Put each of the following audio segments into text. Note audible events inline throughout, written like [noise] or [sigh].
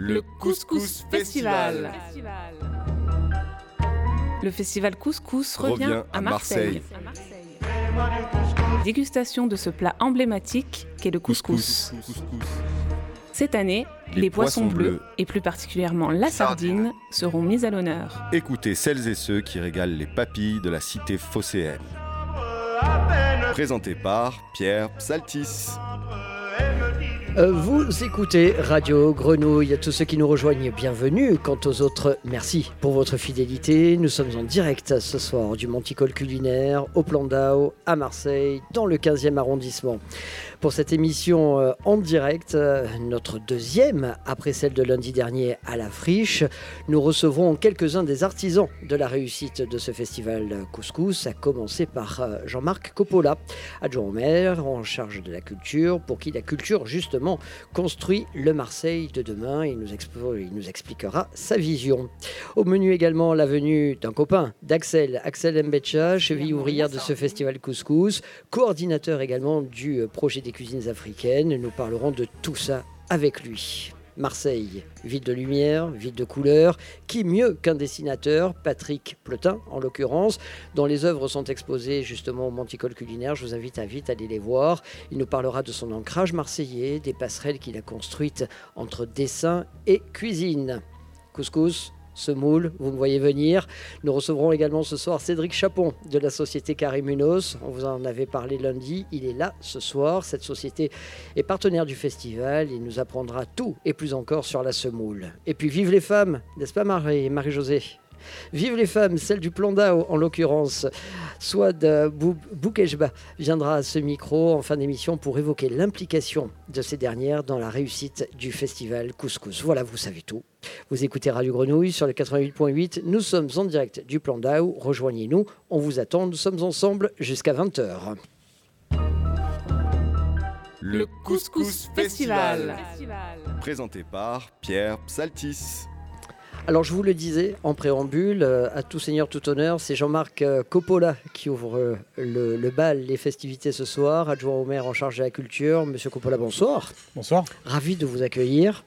le Couscous Festival. Le festival Couscous revient, à Marseille. Dégustation de ce plat emblématique qu'est le couscous. Cette année, les, poissons, bleus, et plus particulièrement la sardine, seront mis à l'honneur. Écoutez celles et ceux qui régalent les papilles de la cité phocéenne. Présenté par Pierre Psaltis. Euh, vous écoutez Radio Grenouille. Tous ceux qui nous rejoignent, bienvenue. Quant aux autres, merci pour votre fidélité. Nous sommes en direct ce soir du Monticole culinaire au Plan d'Ao à Marseille, dans le 15e arrondissement pour cette émission euh, en direct, euh, notre deuxième après celle de lundi dernier à la Friche. Nous recevrons quelques-uns des artisans de la réussite de ce festival couscous, à commencer par euh, Jean-Marc Coppola, adjoint au maire en charge de la culture, pour qui la culture justement construit le Marseille de demain. Il nous, il nous expliquera sa vision. Au menu également la venue d'un copain, d'Axel, Axel Mbecha, cheville ouvrière de ce festival couscous, coordinateur également du projet des cuisines africaines. Nous parlerons de tout ça avec lui. Marseille, ville de lumière, ville de couleurs. Qui mieux qu'un dessinateur, Patrick Plotin en l'occurrence, dont les œuvres sont exposées justement au Monticole culinaire. Je vous invite à vite aller les voir. Il nous parlera de son ancrage marseillais, des passerelles qu'il a construites entre dessin et cuisine. Couscous, ce moule, vous me voyez venir. Nous recevrons également ce soir Cédric Chapon de la société Carimunos. On vous en avait parlé lundi, il est là ce soir. Cette société est partenaire du festival, il nous apprendra tout et plus encore sur la semoule. Et puis vive les femmes, n'est-ce pas Marie, Marie-Josée? Vive les femmes, celle du plan d'Ao en l'occurrence. Swad Boukejba viendra à ce micro en fin d'émission pour évoquer l'implication de ces dernières dans la réussite du festival Couscous. Voilà, vous savez tout. Vous écoutez Radio Grenouille sur le 88.8. Nous sommes en direct du plan d'Ao. Rejoignez-nous. On vous attend. Nous sommes ensemble jusqu'à 20h. Le Couscous Festival. Présenté par Pierre Psaltis. Alors je vous le disais en préambule, euh, à tout seigneur, tout honneur, c'est Jean-Marc euh, Coppola qui ouvre euh, le, bal, les festivités ce soir, adjoint au maire en charge de la culture. Monsieur Coppola, bonsoir. Bonsoir. Ravi de vous accueillir.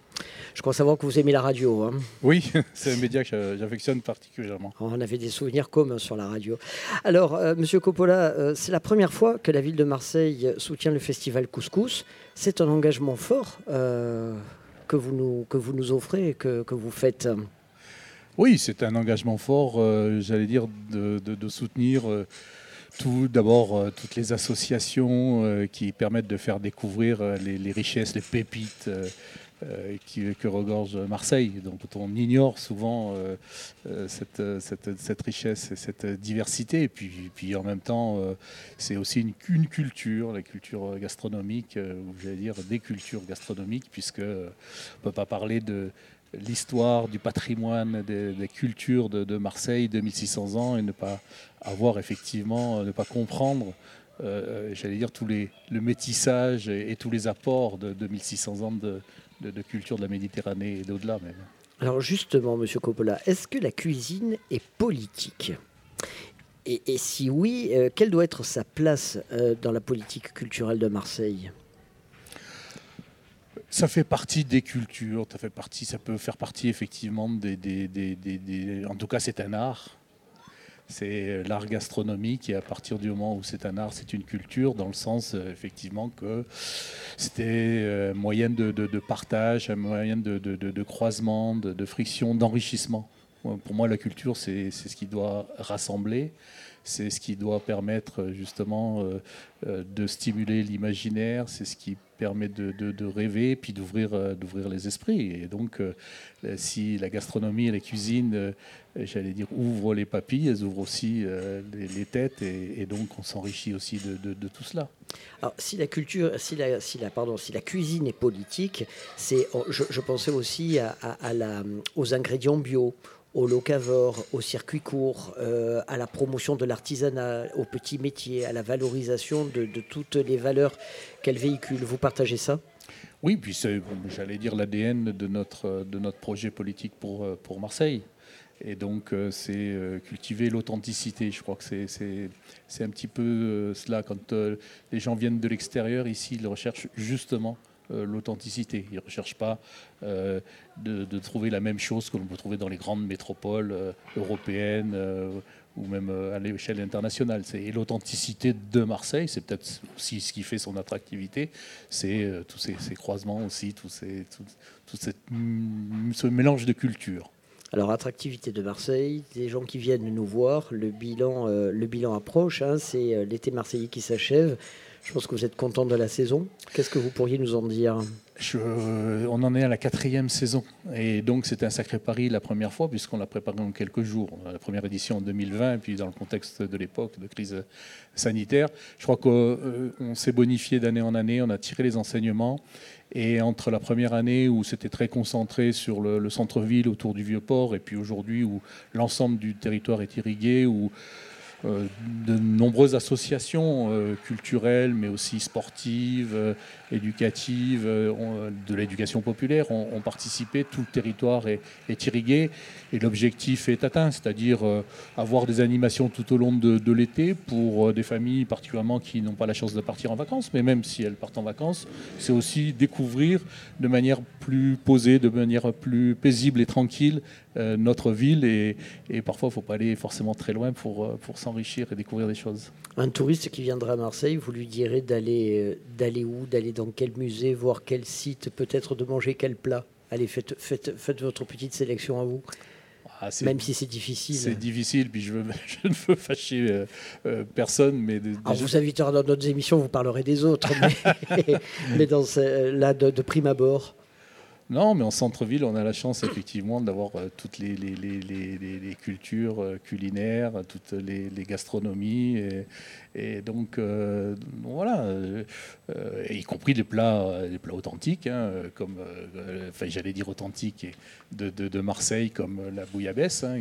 Je crois savoir que vous aimez la radio. Hein. Oui, [laughs] c'est un média que j'affectionne particulièrement. On avait des souvenirs communs sur la radio. Alors, Monsieur Coppola, c'est la première fois que la ville de Marseille soutient le festival Couscous. C'est un engagement fort que, vous nous, que vous nous offrez, que, que vous faites. Oui, c'est un engagement fort, euh, j'allais dire, de, soutenir euh, tout d'abord euh, toutes les associations qui permettent de faire découvrir les, richesses, les pépites. que regorge Marseille. Donc on ignore souvent cette, richesse et cette diversité. Et puis, en même temps, c'est aussi une, une, culture, la culture gastronomique, ou j'allais dire des cultures gastronomiques, puisque on ne peut pas parler de, l'histoire du patrimoine des, cultures de, Marseille, 2600 ans, et ne pas avoir effectivement, euh, ne pas comprendre, euh, euh, j'allais dire, tous les, le métissage et, tous les apports de 2600 ans de, culture de la Méditerranée et d'au-delà même. Alors justement, Monsieur Coppola, est-ce que la cuisine est politique? Et, si oui, quelle doit être sa place dans la politique culturelle de Marseille? Ça fait partie des cultures, ça fait partie, ça peut faire partie effectivement des, des, en tout cas c'est un art. C'est l'art gastronomique et à partir du moment où c'est un art, c'est une culture dans le sens euh, effectivement que c'était un euh, moyen de, partage, un moyen de, croisement, de, friction, d'enrichissement. Pour moi, la culture, c'est ce qui doit rassembler, c'est ce qui doit permettre justement euh, de stimuler l'imaginaire, c'est ce qui permet de, rêver, puis d'ouvrir euh, d'ouvrir les esprits. Et donc, euh, si la gastronomie et la cuisine, euh, j'allais dire, ouvrent les papilles, elles ouvrent aussi les, têtes, et, donc on s'enrichit aussi de, tout cela. Alors, si la culture, si la, si la, pardon, si la cuisine est politique, c'est, oh, je, pensais aussi à, la, aux ingrédients bio, au locavore, au circuit court, à la promotion de l'artisanat, aux petits métiers, à la valorisation de, toutes les valeurs quel véhicule Vous partagez ça? Oui, puis c'est, j'allais dire, l'ADN de notre, de notre projet politique pour, euh, pour Marseille. Et donc, euh, c'est euh, cultiver l'authenticité. Je crois que c'est, c'est, un petit peu cela. Quand les gens viennent de l'extérieur, ici, ils recherchent justement l'authenticité. Ils ne recherchent pas de, trouver la même chose que l'on peut trouver dans les grandes métropoles européennes ou même à l'échelle internationale. Et l'authenticité de Marseille, c'est peut-être aussi ce qui fait son attractivité, c'est tous ces, croisements aussi, tout, ces, tout, ce mélange de cultures. Alors, attractivité de Marseille, des gens qui viennent nous voir, le bilan, euh, le bilan approche, hein, c'est euh, l'été marseillais qui s'achève. Je pense que vous êtes content de la saison. Qu'est-ce que vous pourriez nous en dire? Euh, On en est à la quatrième saison. Et donc, c'était un sacré pari la première fois, puisqu'on l'a préparé en quelques jours. La première édition en 2020, et puis dans le contexte de l'époque de crise sanitaire. Je crois qu'on s'est bonifié d'année en année, on a tiré les enseignements. Et entre la première année où c'était très concentré sur le, centre-ville autour du Vieux-Port, et puis aujourd'hui où l'ensemble du territoire est irrigué, où euh, de nombreuses associations euh, culturelles, mais aussi sportives, euh, éducatives, de l'éducation populaire ont, participé. Tout le territoire est, irrigué et l'objectif est atteint, c'est-à-dire avoir des animations tout au long de, l'été pour des familles particulièrement qui n'ont pas la chance de partir en vacances, mais même si elles partent en vacances, c'est aussi découvrir de manière plus posée, de manière plus paisible et tranquille notre ville. Et, parfois, il ne faut pas aller forcément très loin pour, pour s'en et découvrir des choses. Un touriste qui viendra à Marseille, vous lui direz d'aller euh, d'aller où, d'aller dans quel musée, voir quel site, peut-être de manger quel plat. Allez, faites, faites, faites votre petite sélection à vous. Ah, Même si c'est difficile. C'est difficile, puis je, veux, [laughs] je, ne veux fâcher euh, euh, personne. Mais Alors vous inviterez dans d'autres émissions, vous parlerez des autres. mais, [laughs] [laughs] dans là, de, de prime abord. Non, mais en centre-ville, on a la chance effectivement d'avoir euh, toutes les, cultures euh, culinaires, toutes les, gastronomies. Et, donc, euh, voilà, y compris les plats, les plats authentiques, hein, comme, enfin, j'allais dire authentiques de, de, Marseille, comme la bouillabaisse. Hein,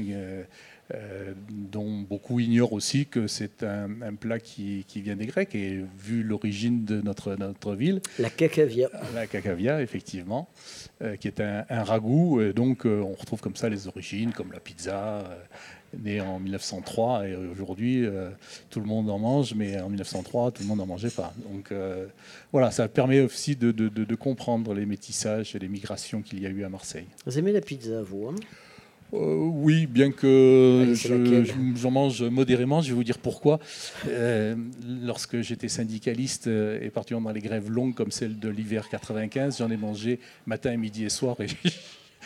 euh, dont beaucoup ignorent aussi que c'est un, plat qui, vient des Grecs et vu l'origine de notre, notre ville. La cacavia. La cacavia, effectivement, euh, qui est un, ragoût. Et donc euh, on retrouve comme ça les origines, comme la pizza, née en 1903 et aujourd'hui tout le monde en mange, mais en 1903 tout le monde n'en mangeait pas. Donc voilà, ça permet aussi de, de, de, comprendre les métissages et les migrations qu'il y a eu à Marseille. Vous aimez la pizza, vous hein? Euh, oui, bien que j'en mange modérément, je vais vous dire pourquoi. Euh, lorsque j'étais syndicaliste euh, et particulièrement dans les grèves longues comme celle de l'hiver 95, j'en ai mangé matin, midi et soir. Et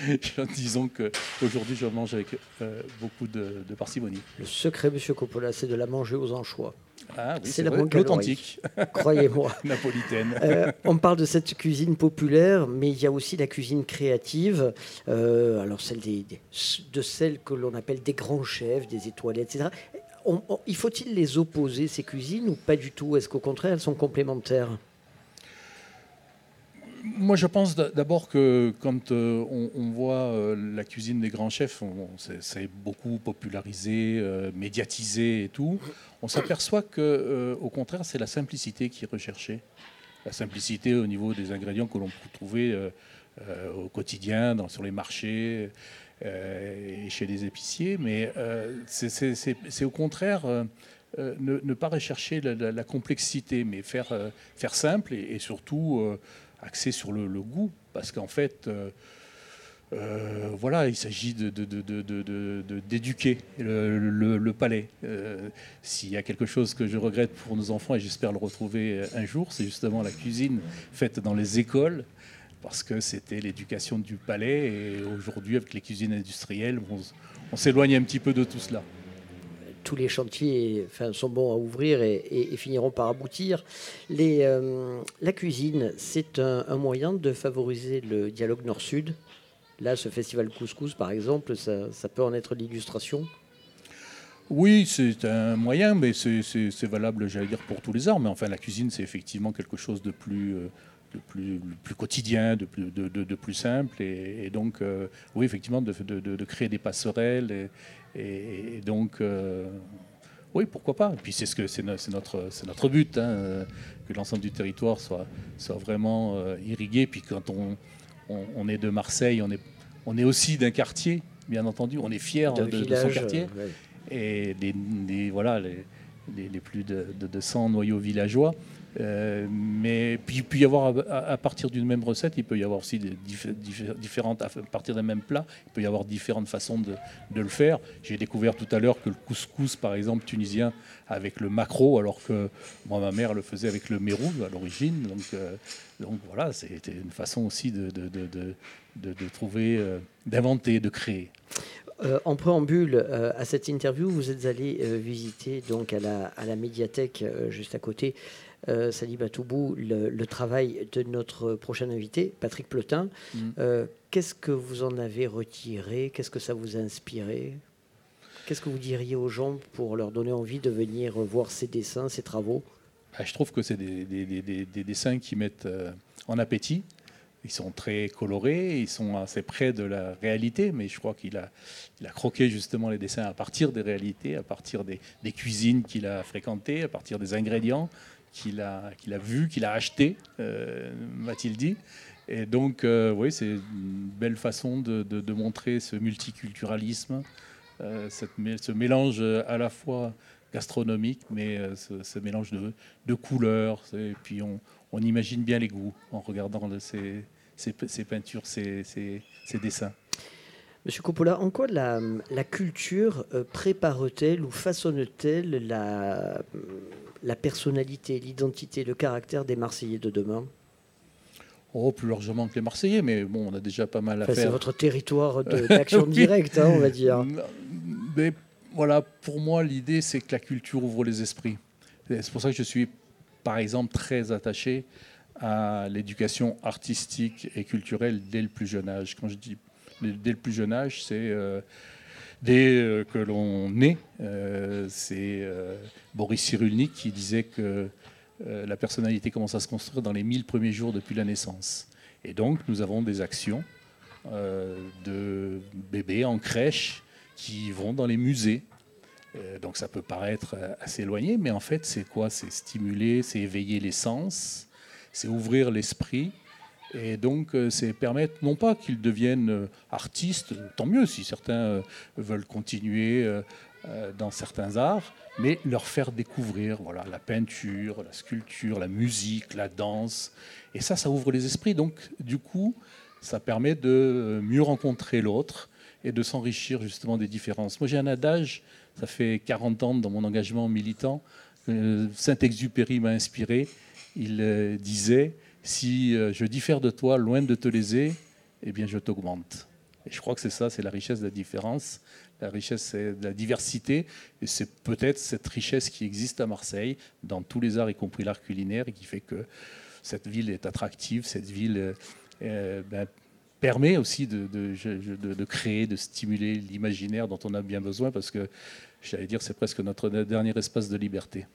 [laughs] disons qu'aujourd'hui, je mange avec beaucoup de, de, parcimonie. Le secret, Monsieur Coppola, c'est de la manger aux anchois. Ah c'est l'authentique. [laughs] Croyez-moi. [laughs] Napolitaine. Euh, on parle de cette cuisine populaire, mais il y a aussi la cuisine créative. Euh, alors, celle des, de celles que l'on appelle des grands chefs, des étoiles, etc. il faut-il les opposer, ces cuisines, ou pas du tout? Est-ce qu'au contraire, elles sont complémentaires? Moi, je pense d'abord que quand euh, on, voit euh, la cuisine des grands chefs, c'est beaucoup popularisé, euh, médiatisé et tout, on s'aperçoit que, au contraire, c'est la simplicité qui est recherchée. La simplicité au niveau des ingrédients que l'on peut trouver au quotidien, sur les marchés et chez les épiciers. Mais c'est au contraire. ne, pas rechercher la, complexité, mais faire, simple et surtout axé sur le, goût, parce qu'en fait, euh, euh, voilà, il s'agit d'éduquer le, palais. Euh, s'il y a quelque chose que je regrette pour nos enfants, et j'espère le retrouver un jour, c'est justement la cuisine faite dans les écoles, parce que c'était l'éducation du palais, et aujourd'hui, avec les cuisines industrielles, on s'éloigne un petit peu de tout cela tous les chantiers sont bons à ouvrir et, finiront par aboutir. Euh, la cuisine, c'est un, moyen de favoriser le dialogue nord-sud. Là, ce festival couscous, par exemple, ça, peut en être l'illustration. Oui, c'est un moyen, mais c'est valable, j'allais dire, pour tous les arts. Mais enfin, la cuisine, c'est effectivement quelque chose de plus, euh, quotidien, de plus, de, de, plus simple. Et, donc, euh, oui, effectivement, de, créer des passerelles et, donc, euh, oui, pourquoi pas. Et puis c'est ce que c'est notre c'est notre but, hein, que l'ensemble du territoire soit soit vraiment euh, irrigué. Puis quand on, on, est de Marseille, on est on est aussi d'un quartier, bien entendu. On est fier de, son quartier. Et les, voilà les, les, plus de, de, 100 noyaux villageois. Euh, mais puis il peut y avoir, à, partir d'une même recette, il peut y avoir aussi différentes, à partir d'un même plat, il peut y avoir différentes façons de, le faire. J'ai découvert tout à l'heure que le couscous, par exemple, tunisien, avec le macro, alors que moi, ma mère le faisait avec le mérou à l'origine. Donc, euh, voilà, c'était une façon aussi de, trouver, euh, d'inventer, de créer. en préambule à cette interview, vous êtes allé visiter donc à la médiathèque juste à côté euh, Batoubou, le, travail de notre prochain invité, Patrick Plotin. Mm. Euh, qu'est-ce que vous en avez retiré? Qu'est-ce que ça vous a inspiré? Qu'est-ce que vous diriez aux gens pour leur donner envie de venir voir ces dessins, ces travaux? Ah, Je trouve que c'est des, dessins qui mettent euh, en appétit. Ils sont très colorés, ils sont assez près de la réalité, mais je crois qu'il a, il a croqué justement les dessins à partir des réalités, à partir des, cuisines qu'il a fréquentées, à partir des ingrédients qu'il a, qu'il a vu, qu'il a acheté, euh, m'a-t-il dit. Et donc, euh, oui, c'est une belle façon de, de, montrer ce multiculturalisme, euh, cette, ce mélange à la fois gastronomique, mais ce, mélange de, de, couleurs. Et puis, on, on, imagine bien les goûts en regardant ces, ces, ces peintures, ces, ces, dessins. Monsieur Coppola, en quoi la, la culture prépare-t-elle ou façonne-t-elle la la personnalité, l'identité, le caractère des Marseillais de demain Oh, plus largement que les Marseillais, mais bon, on a déjà pas mal à faire. C'est votre territoire [laughs] d'action directe, hein, on va dire. Mais voilà, pour moi, l'idée, c'est que la culture ouvre les esprits. C'est pour ça que je suis, par exemple, très attaché à l'éducation artistique et culturelle dès le plus jeune âge. Quand je dis dès le plus jeune âge, c'est euh, Dès euh, que l'on naît, euh, c'est euh, Boris Cyrulnik qui disait que la personnalité commence à se construire dans les 1000 premiers jours depuis la naissance. Et donc, nous avons des actions de bébés en crèche qui vont dans les musées. donc, ça peut paraître assez éloigné, mais en fait, c'est quoi? C'est stimuler, c'est éveiller les sens, c'est ouvrir l'esprit et donc, euh, c'est permettre, non pas qu'ils deviennent euh, artistes, tant mieux si certains euh, veulent continuer dans certains arts, mais leur faire découvrir voilà, la peinture, la sculpture, la musique, la danse. Et ça, ça ouvre les esprits. Donc, du coup, ça permet de mieux rencontrer l'autre et de s'enrichir justement des différences. Moi, j'ai un adage, ça fait 40 ans dans mon engagement militant, Saint-Exupéry m'a inspiré. Il disait si euh, je diffère de toi, loin de te léser, eh bien je t'augmente. Et je crois que c'est ça, c'est la richesse de la différence, la richesse de la diversité, et c'est peut-être cette richesse qui existe à Marseille, dans tous les arts, y compris l'art culinaire, et qui fait que cette ville est attractive, cette ville euh, euh, ben, permet aussi de, de, créer, de stimuler l'imaginaire dont on a bien besoin, parce que, j'allais dire, c'est presque notre dernier espace de liberté.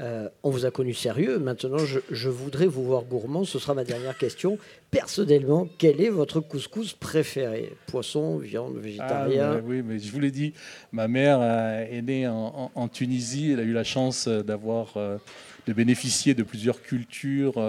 Euh, on vous a connu sérieux. Maintenant, je, voudrais vous voir gourmand. Ce sera ma dernière question. Personnellement, quel est votre couscous préféré? Poisson, viande, végétarien? Ah, Oui, mais je vous l'ai dit, ma mère euh, est née en, Tunisie. Elle a eu la chance euh, d'avoir, de bénéficier de plusieurs cultures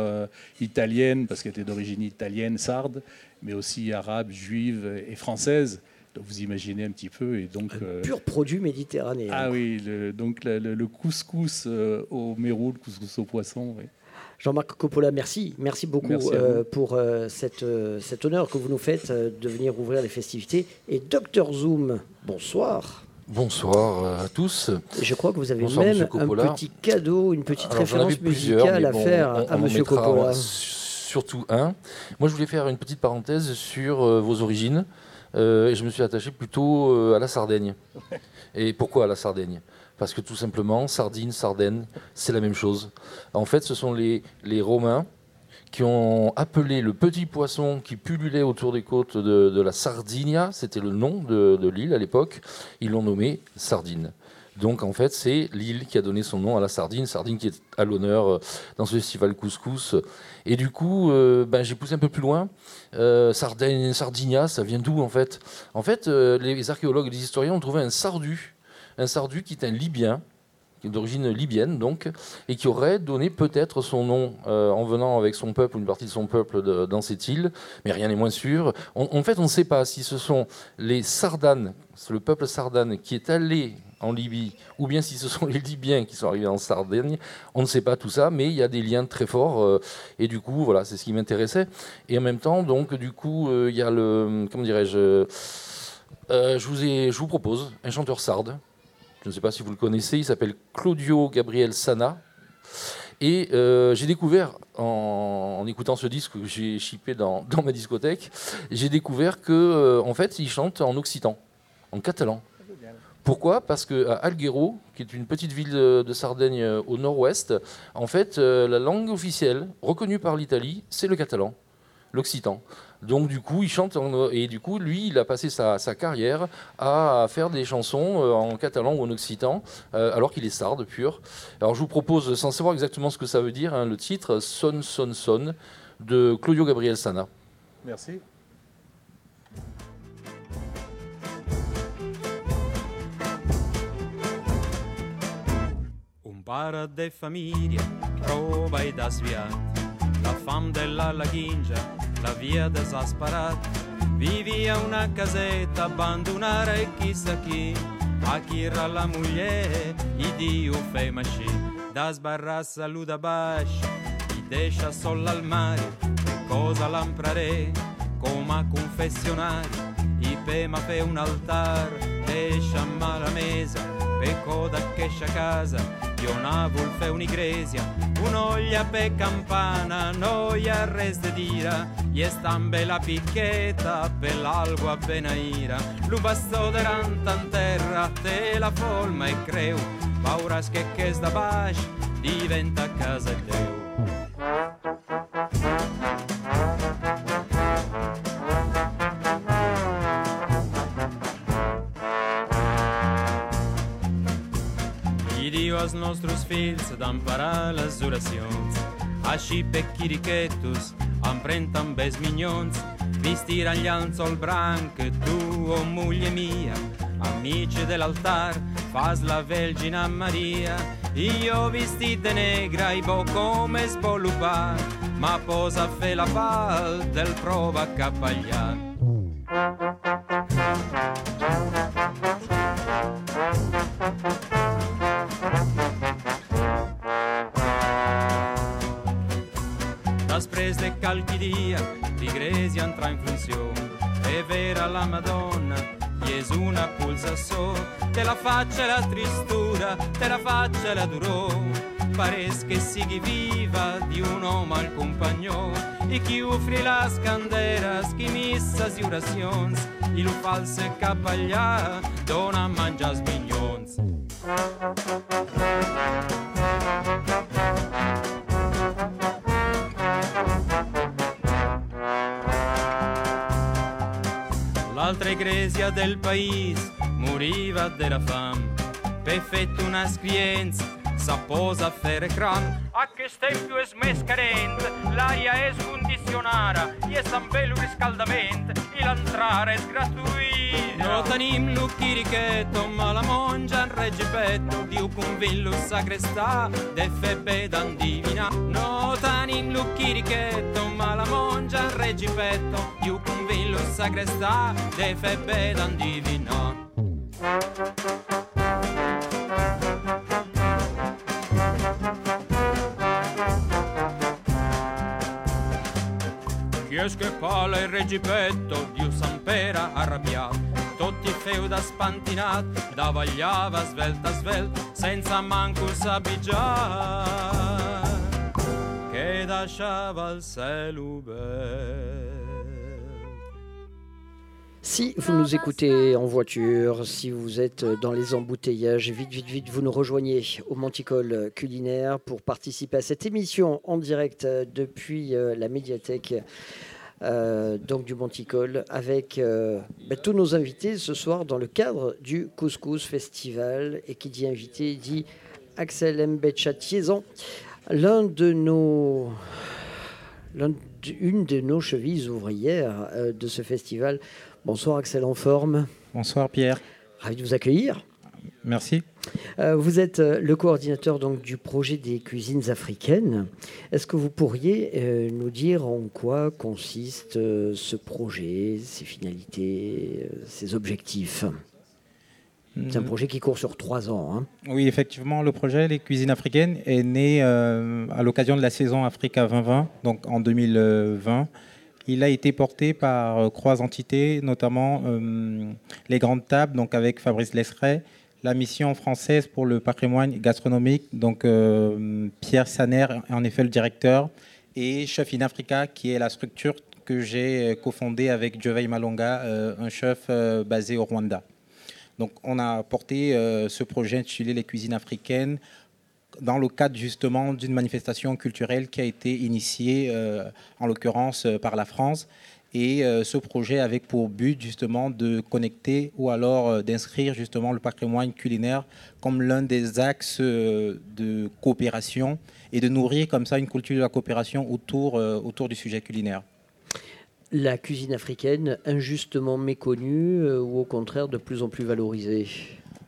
italiennes, parce qu'elle était d'origine italienne, sarde, mais aussi arabe, juive et française. Donc vous imaginez un petit peu. Et donc, un euh, pur produit méditerranéen. Ah oui, donc le, couscous euh, au mérou, le couscous au poisson. Jean-Marc Coppola, merci. Merci beaucoup euh, pour cette, cet honneur que vous nous faites de venir ouvrir les festivités. Et Dr Zoom, bonsoir. Bonsoir à tous. Je crois que vous avez même un petit cadeau, une petite référence musicale à faire à M. Coppola. Surtout un. Moi, je voulais faire une petite parenthèse sur vos origines. Euh, et je me suis attaché plutôt euh, à la Sardaigne. Et pourquoi à la Sardaigne? Parce que tout simplement, sardine, Sardaigne, c'est la même chose. En fait, ce sont les, les Romains qui ont appelé le petit poisson qui pullulait autour des côtes de, la Sardinia, c'était le nom de, de l'île à l'époque, ils l'ont nommé Sardine. Donc en fait, c'est l'île qui a donné son nom à la sardine, sardine qui est à l'honneur euh, dans ce festival couscous. Et du coup, ben, j'ai poussé un peu plus loin. Euh, Sardinia, ça vient d'où en fait? En fait, euh, les archéologues et les historiens ont trouvé un sardu, un sardu qui est un Libyen, d'origine libyenne donc, et qui aurait donné peut-être son nom euh, en venant avec son peuple, une partie de son peuple dans cette île, mais rien n'est moins sûr. en fait, on ne sait pas si ce sont les Sardanes, le peuple sardane qui est allé en Libye, ou bien si ce sont les Libyens qui sont arrivés en Sardaigne, on ne sait pas tout ça, mais il y a des liens très forts. Euh, et du coup, voilà, c'est ce qui m'intéressait. Et en même temps, donc, du coup, euh, il y a le. Comment dirais-je je, vous ai, je vous propose un chanteur sarde. Je ne sais pas si vous le connaissez, il s'appelle Claudio Gabriel Sana. Et j'ai découvert, en, écoutant ce disque que j'ai chippé dans, dans, ma discothèque, j'ai découvert que, en fait, il chante en occitan, en catalan. Pourquoi? Parce qu'à Alghero, qui est une petite ville de, Sardaigne euh, au nord-ouest, en fait, euh, la langue officielle reconnue par l'Italie, c'est le catalan, l'occitan. Donc du coup, il chante et du coup, lui, il a passé sa, carrière à faire des chansons euh, en catalan ou en occitan, alors qu'il est sarde pur. Alors je vous propose, sans savoir exactement ce que ça veut dire, hein, le titre Son Son Son de Claudio Gabriel Sana. Merci. Para de famiglia, roba e da sviat, la fam della laghingia, la via desasperat, vivia una casetta abbandonare e chissà chi, a chi era la moglie, i dio fe masci, da sbarra saluda bash, i deixa sol al mare, cosa l'amprare, come a confessionare, i pema fe un altar, deixa la mesa, pe coda che a casa, io una volfe un'igresia, un'oglia pe campana, noia reste dira, e stambe la picchetta per l'algo a benaira, l'ubasto deranta in terra, te la folma e creu, paura che che bash, diventa casa teu. Als nostres fills d'emparar les oracions. Així pequiriquetos, emprenta amb els minyons, vestiran llançol branc que tu, oh moglie mia, amici dell'altar, fas la Vergine Maria. Io vestit de negra i bo come svolupar, ma posa fe la pal del prova capagliar. faccia la tristura, te la faccia la durore pareix si chi viva, di un home al companyó, i qui ofri les canderes, qui misses i oracions, i lo false cap allà, dona a menjar. L'altra iglesia del paese, moriva della fame, per fetto una scrienza, s'apposa a fare cram. A che stempio è smescarente, l'aria è scondizionata, e sta un bello riscaldamento, e l'entrare è gratuito. No tenim lo chirichetto, ma la mongia in reggipetto, Dio con villo sagrestà, de febbe dan divina. No tenim lo chirichetto, ma la mongia in reggipetto, Dio con villo sagrestà, de febbe dan Chiesche pala il reggipetto di Usampera arrabbiato? Totti feuda spantinato, da vagliava svelta svelta Senza manco un sabigià Che lasciava il selube Si vous nous écoutez en voiture, si vous êtes dans les embouteillages, vite, vite, vite, vous nous rejoignez au Monticole culinaire pour participer à cette émission en direct depuis euh, la médiathèque euh, donc du Monticole avec euh, ben, tous nos invités ce soir dans le cadre du Couscous Festival. Et qui dit invité dit Axel Mbetcha Tiezan, l'un de nos. une de nos chevilles ouvrières de ce festival. Bonsoir Axel en forme. Bonsoir Pierre. Ravi de vous accueillir. Merci. Euh, vous êtes euh, le coordinateur donc, du projet des cuisines africaines. Est-ce que vous pourriez euh, nous dire en quoi consiste ce projet, ses finalités, ses objectifs? C'est un projet qui court sur trois ans. Hein. Oui, effectivement, le projet Les Cuisines africaines est né à l'occasion de la saison Africa 2020, donc en 2020. Il a été porté par trois entités, notamment les Grandes Tables, donc avec Fabrice Lesseret, la mission française pour le patrimoine gastronomique, donc euh, Pierre Saner, en effet le directeur, et Chef in Africa, qui est la structure que j'ai cofondée avec Jovei Malonga, euh, un chef euh, basé au Rwanda. Donc on a porté ce projet intitulé Les cuisines africaines dans le cadre justement d'une manifestation culturelle qui a été initiée, en l'occurrence par la France, et euh, ce projet avec pour but justement de connecter ou alors euh, d'inscrire justement le patrimoine culinaire comme l'un des axes euh, de coopération et de nourrir comme ça une culture de la coopération autour, autour du sujet culinaire. La cuisine africaine injustement méconnue ou au contraire de plus en plus valorisée?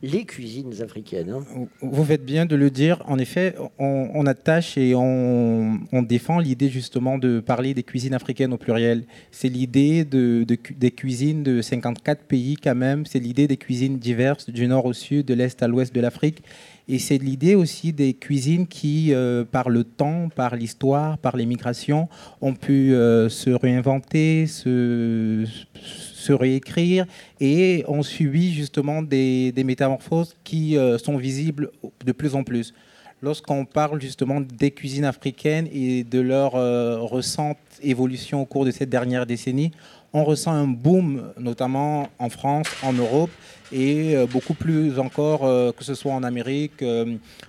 Les cuisines africaines. Hein. Vous faites bien de le dire. En effet, on, attache et on, défend l'idée justement de parler des cuisines africaines au pluriel. C'est l'idée de, des cuisines de 54 pays quand même. C'est l'idée des cuisines diverses du nord au sud, de l'est à l'ouest de l'Afrique. Et c'est l'idée aussi des cuisines qui, euh, par le temps, par l'histoire, par les migrations, ont pu euh, se réinventer, se, se réécrire et ont subi justement des, métamorphoses qui euh, sont visibles de plus en plus. Lorsqu'on parle justement des cuisines africaines et de leur euh, récente évolution au cours de cette dernière décennie, on ressent un boom, notamment en France, en Europe, et euh, beaucoup plus encore que ce soit en Amérique,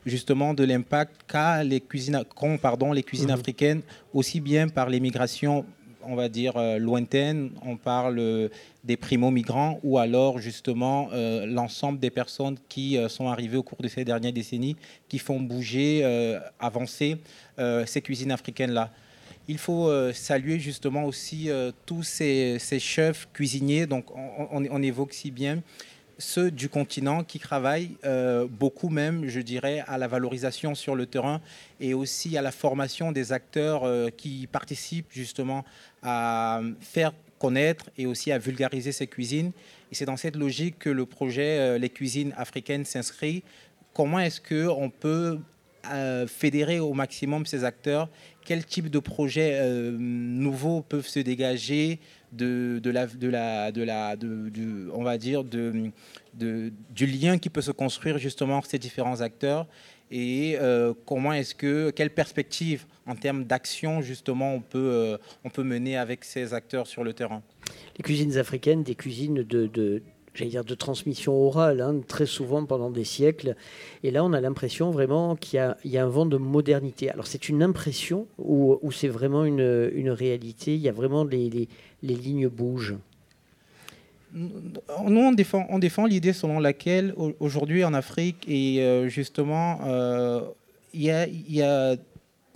justement de l'impact qu'a les cuisines, pardon, les cuisines mmh. africaines, aussi bien par les migrations on va dire, euh, lointaines. On parle euh, des primo-migrants ou alors justement euh, l'ensemble des personnes qui sont arrivées au cours de ces dernières décennies, qui font bouger, avancer ces cuisines africaines-là. Il faut saluer justement aussi tous ces, chefs cuisiniers, donc on, évoque si bien ceux du continent qui travaillent beaucoup même, je dirais, à la valorisation sur le terrain et aussi à la formation des acteurs qui participent justement à faire connaître et aussi à vulgariser ces cuisines. Et c'est dans cette logique que le projet euh, Les cuisines africaines s'inscrit. Comment est-ce qu'on peut euh, fédérer au maximum ces acteurs? Quel type de projets euh, nouveaux peuvent se dégager de, la, on va dire, du lien qui peut se construire justement entre ces différents acteurs? Et comment est-ce que, quelle perspective en termes d'action, justement, on peut, euh, on peut mener avec ces acteurs sur le terrain? Les cuisines africaines, des cuisines de, de dire de transmission orale, hein, très souvent pendant des siècles. Et là, on a l'impression vraiment qu'il y, y, a un vent de modernité. Alors, c'est une impression ou c'est vraiment une, une, réalité? Il y a vraiment les, les, les lignes bougent? Nous, on défend, l'idée selon laquelle aujourd'hui en Afrique, et euh, justement, euh, il y, a, a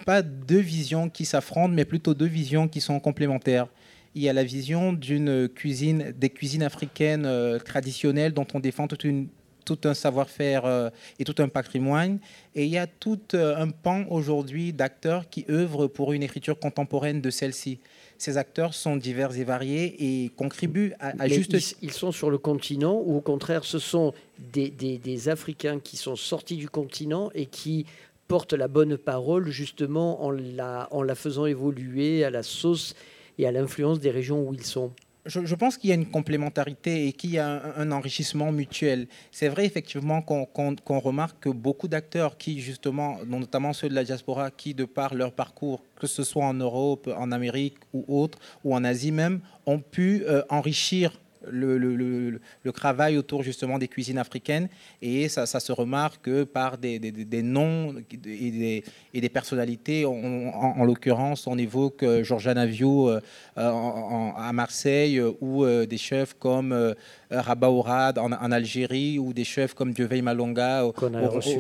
pas deux visions qui s'affrontent, mais plutôt deux visions qui sont complémentaires. Il y a la vision d'une cuisine, des cuisines africaines euh, traditionnelles dont on défend tout un savoir-faire et tout un patrimoine. Et il y a tout un pan aujourd'hui d'acteurs qui œuvrent pour une écriture contemporaine de celle-ci. Ces acteurs sont divers et variés et contribuent à, juste... Ils, sont sur le continent ou au contraire ce sont des, des, des Africains qui sont sortis du continent et qui porte la bonne parole justement en la, en la faisant évoluer à la sauce et à l'influence des régions où ils sont je, pense qu'il y a une complémentarité et qu'il y a un, enrichissement mutuel. C'est vrai effectivement qu'on remarque que beaucoup d'acteurs qui justement, notamment ceux de la diaspora, qui de par leur parcours, que ce soit en Europe, en Amérique ou autre, ou en Asie même, ont pu euh, enrichir le, le, le, travail autour justement des cuisines africaines et ça, ça se remarque par des, des, des noms et des, et des personnalités. en, l'occurrence, on évoque euh, Georgiana Navio euh, à Marseille ou euh, des chefs comme Rabat Ourad en, Algérie ou des chefs comme Dieuveil Malonga au,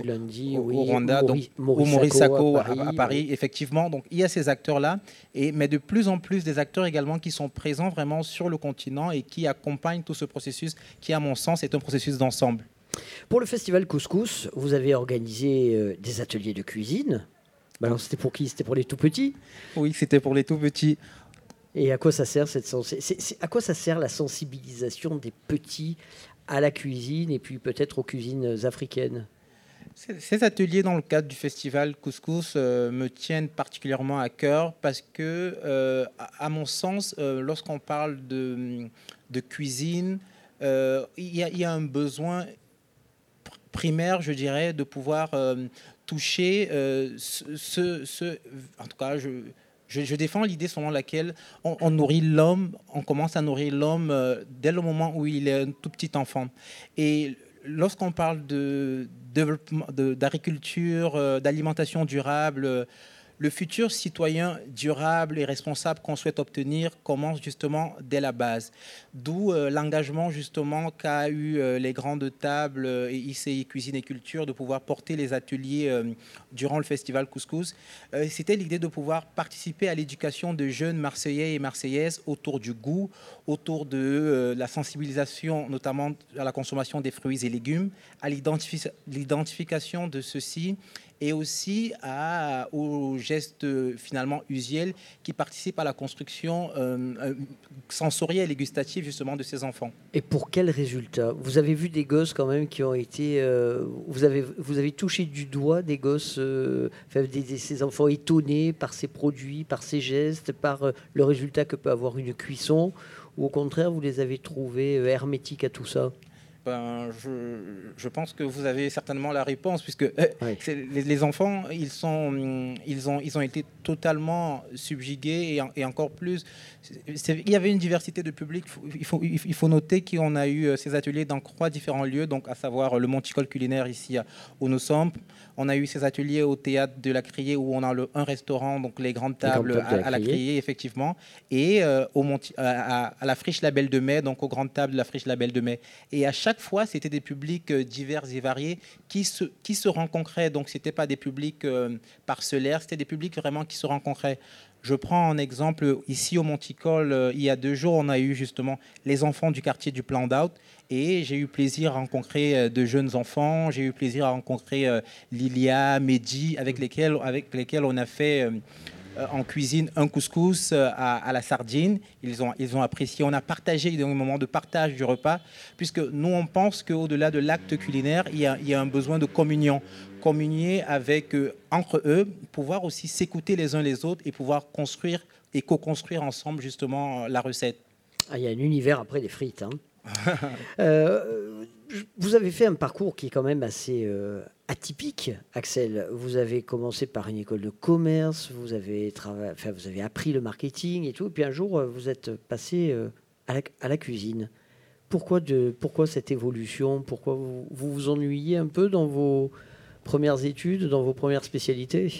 lundi, au, Rwanda, ou Maurice Sacco à Paris, à, Paris effectivement. Donc il y a ces acteurs-là, mais de plus en plus des acteurs également qui sont présents vraiment sur le continent et qui accompagnent tout ce processus qui, à mon sens, est un processus d'ensemble. Pour le festival Couscous, vous avez organisé euh, des ateliers de cuisine. Bah c'était pour qui? C'était pour les tout petits? Oui, c'était pour les tout petits. Et à quoi ça sert cette à quoi ça sert la sensibilisation des petits à la cuisine et puis peut-être aux cuisines africaines? Ces ateliers dans le cadre du festival Couscous euh, me tiennent particulièrement à cœur parce que, euh, à, mon sens, euh, lorsqu'on parle de, de cuisine, il y, a un besoin primaire, je dirais, de pouvoir toucher ce, ce, En tout cas, je, défends l'idée selon laquelle on, nourrit l'homme, on commence à nourrir l'homme dès le moment où il est un tout petit enfant. Et lorsqu'on parle de d'agriculture, euh, d'alimentation durable, le futur citoyen durable et responsable qu'on souhaite obtenir commence justement dès la base. D'où euh, l'engagement justement qu'a eu euh, les grandes tables et ICI Cuisine et Culture de pouvoir porter les ateliers durant le festival Couscous. C'était l'idée de pouvoir participer à l'éducation de jeunes Marseillais et Marseillaises autour du goût, autour de la sensibilisation notamment à la consommation des fruits et légumes, à l'identification de ceux-ci et aussi aux gestes finalement usuels qui participent à la construction euh, euh, sensorielle et gustative justement de ces enfants. Et pour quels résultats Vous avez vu des gosses quand même qui ont été... Euh, vous, avez, vous avez touché du doigt des gosses, ces enfants étonnés par ces produits, par ces gestes, par le résultat que peut avoir une cuisson ou au contraire, vous les avez trouvés hermétiques à tout ça? Ben, je, pense que vous avez certainement la réponse, puisque euh, les, enfants, ils, sont, ils, ont, ils ont été totalement subjugués et, encore plus. Il y avait une diversité de public. Il faut, il faut noter qu'on a eu euh, ces ateliers dans trois différents lieux, donc à savoir le Monticole culinaire ici où nous sommes. On a eu ces ateliers au théâtre de la Criée où on a le, un restaurant, donc les grandes tables, à, la Criée, effectivement, et euh, au à, à, la Friche Label de Mai, donc aux grandes tables de la Friche Label de Mai. Et à chaque chaque fois, c'était des publics euh, divers et variés qui se, qui se rencontraient. Donc, ce n'était pas des publics euh, parcellaires, c'était des publics vraiment qui se rencontraient. Je prends un exemple ici au Monticole, euh, il y a deux jours, on a eu justement les enfants du quartier du Plan d'Out et j'ai eu plaisir à rencontrer de jeunes enfants, j'ai eu plaisir à rencontrer Lilia, Mehdi, avec lesquels, avec lesquels on a fait en cuisine un couscous euh, à, la sardine. Ils ont, ils ont apprécié. On a partagé, il y a un moment de partage du repas, puisque nous, on pense qu'au-delà de l'acte culinaire, il y, a, un besoin de communion. Communier avec, eux, entre eux, pouvoir aussi s'écouter les uns les autres et pouvoir construire et co-construire ensemble justement la recette. Ah, il y a un univers après des frites. Hein. [laughs] euh, vous avez fait un parcours qui est quand même assez euh, atypique, Axel. Vous avez commencé par une école de commerce, vous avez, enfin, vous avez appris le marketing et tout, et puis un jour, vous êtes passé euh, à, la, cuisine. Pourquoi, de, pourquoi cette évolution? Pourquoi vous, vous, ennuyez un peu dans vos premières études, dans vos premières spécialités?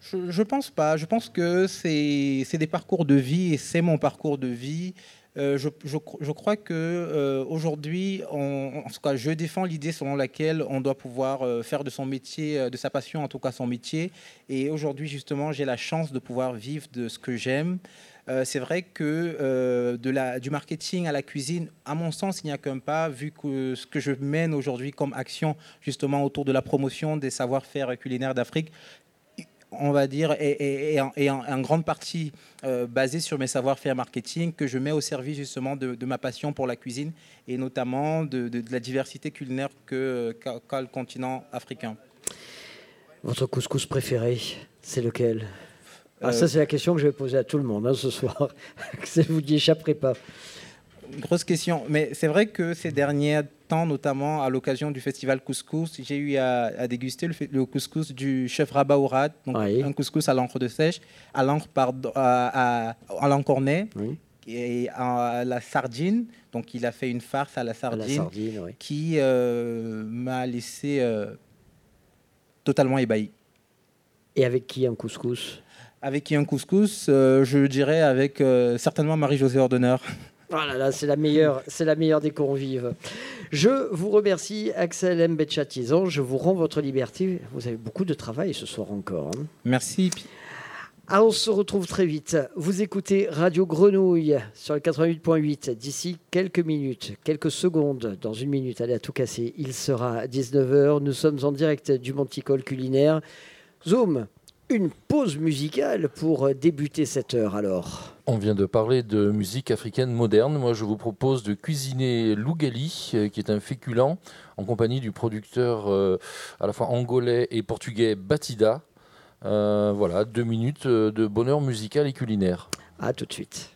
Je, ne pense pas. Je pense que c'est des parcours de vie et c'est mon parcours de vie. Euh, je, crois que euh, aujourd'hui, en tout cas, je défends l'idée selon laquelle on doit pouvoir euh, faire de son métier, de sa passion en tout cas son métier. Et aujourd'hui, justement, j'ai la chance de pouvoir vivre de ce que j'aime. c'est vrai que du marketing à la cuisine, à mon sens, il n'y a qu'un pas, vu que ce que je mène aujourd'hui comme action justement autour de la promotion des savoir-faire culinaires d'Afrique, on va dire, et, en, grande partie euh, basé sur mes savoir-faire marketing que je mets au service justement de, ma passion pour la cuisine et notamment de, la diversité culinaire que qu'a le continent africain. Votre couscous préféré, c'est lequel? Ah, Ça, euh, c'est la question que je vais poser à tout le monde hein, ce soir. [laughs] vous n'y échapperez pas grosse question. Mais c'est vrai que ces derniers temps, notamment à l'occasion du festival Couscous, j'ai eu à, déguster le, couscous du chef Rabat Ourad, donc un couscous à l'encre de sèche, à l'encre à, à, cornet. Et à la sardine, donc il a fait une farce à la sardine, qui euh, m'a laissé euh, totalement ébahi. Et avec qui un couscous? Avec qui un couscous? Euh, Je dirais avec certainement Marie-Josée Ordeneur. Voilà, là, c'est la meilleure, c'est la meilleure des convives. Je vous remercie, Axel M. Betchatizan. Je vous rends votre liberté. Vous avez beaucoup de travail ce soir encore. Hein. Merci. Ah, on se retrouve très vite. Vous écoutez Radio Grenouille sur le 88.8. D'ici quelques minutes, quelques secondes, dans une minute, allez à tout casser, il sera 19h. Nous sommes en direct du Monticole culinaire. Zoom, une pause musicale pour débuter cette heure alors. On vient de parler de musique africaine moderne. Moi, je vous propose de cuisiner l'ougali, euh, qui est un féculent, en compagnie du producteur euh, à la fois angolais et portugais Batida. Euh, voilà, deux minutes de bonheur musical et culinaire. À tout de suite.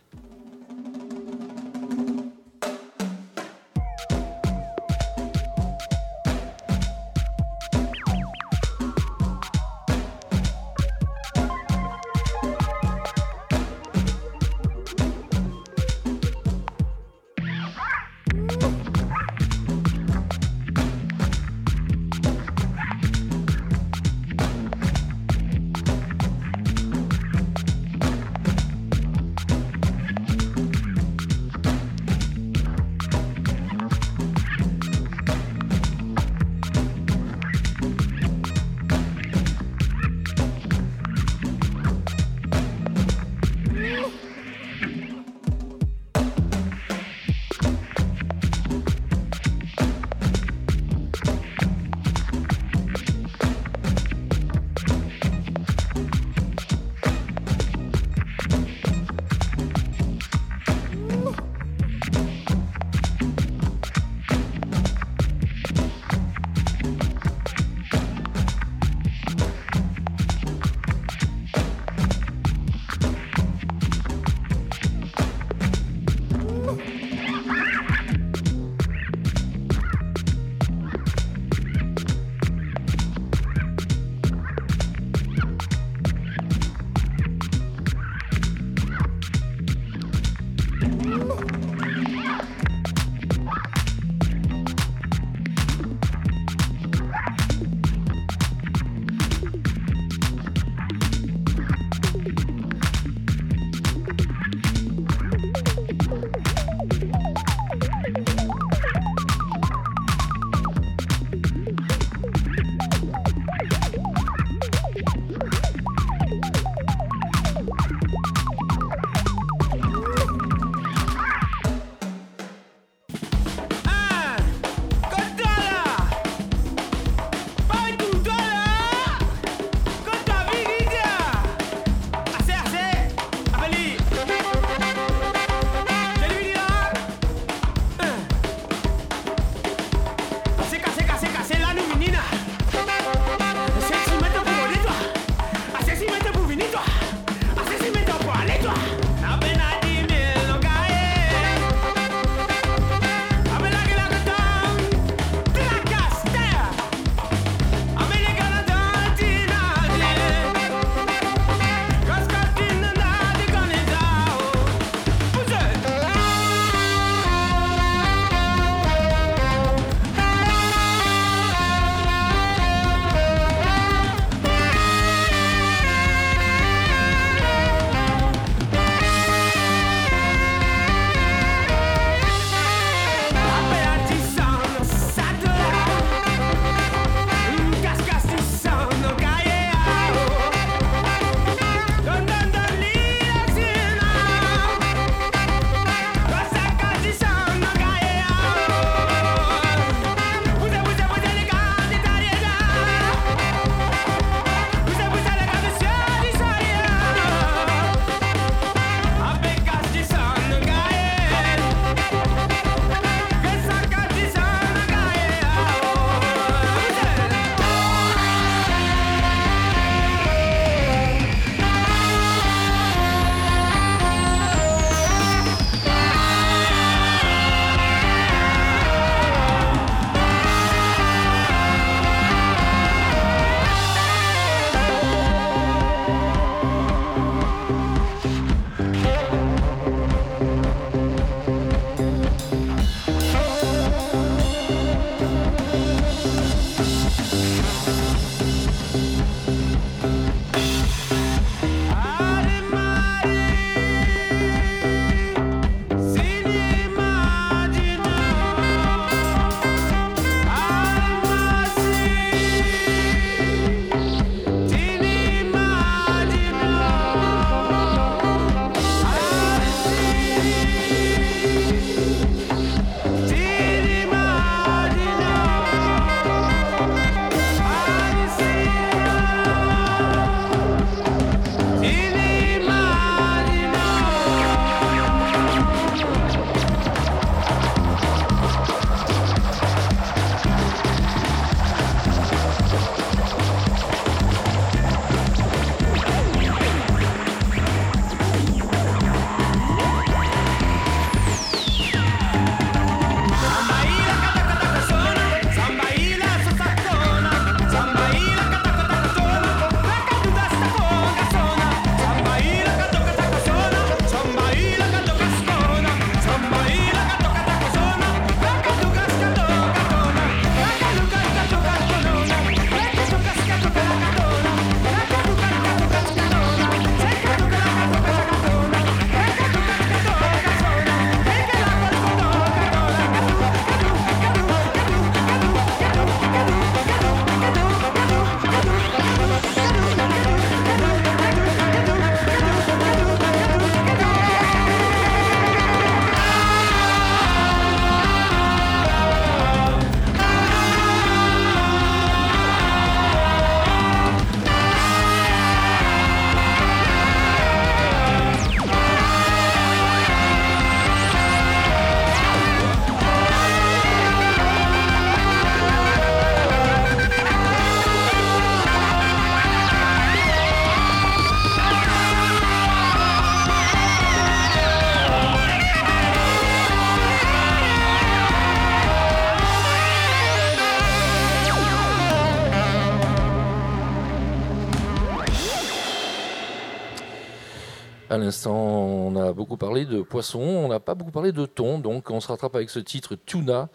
On a beaucoup parlé de poisson, on n'a pas beaucoup parlé de thon, donc on se rattrape avec ce titre Tuna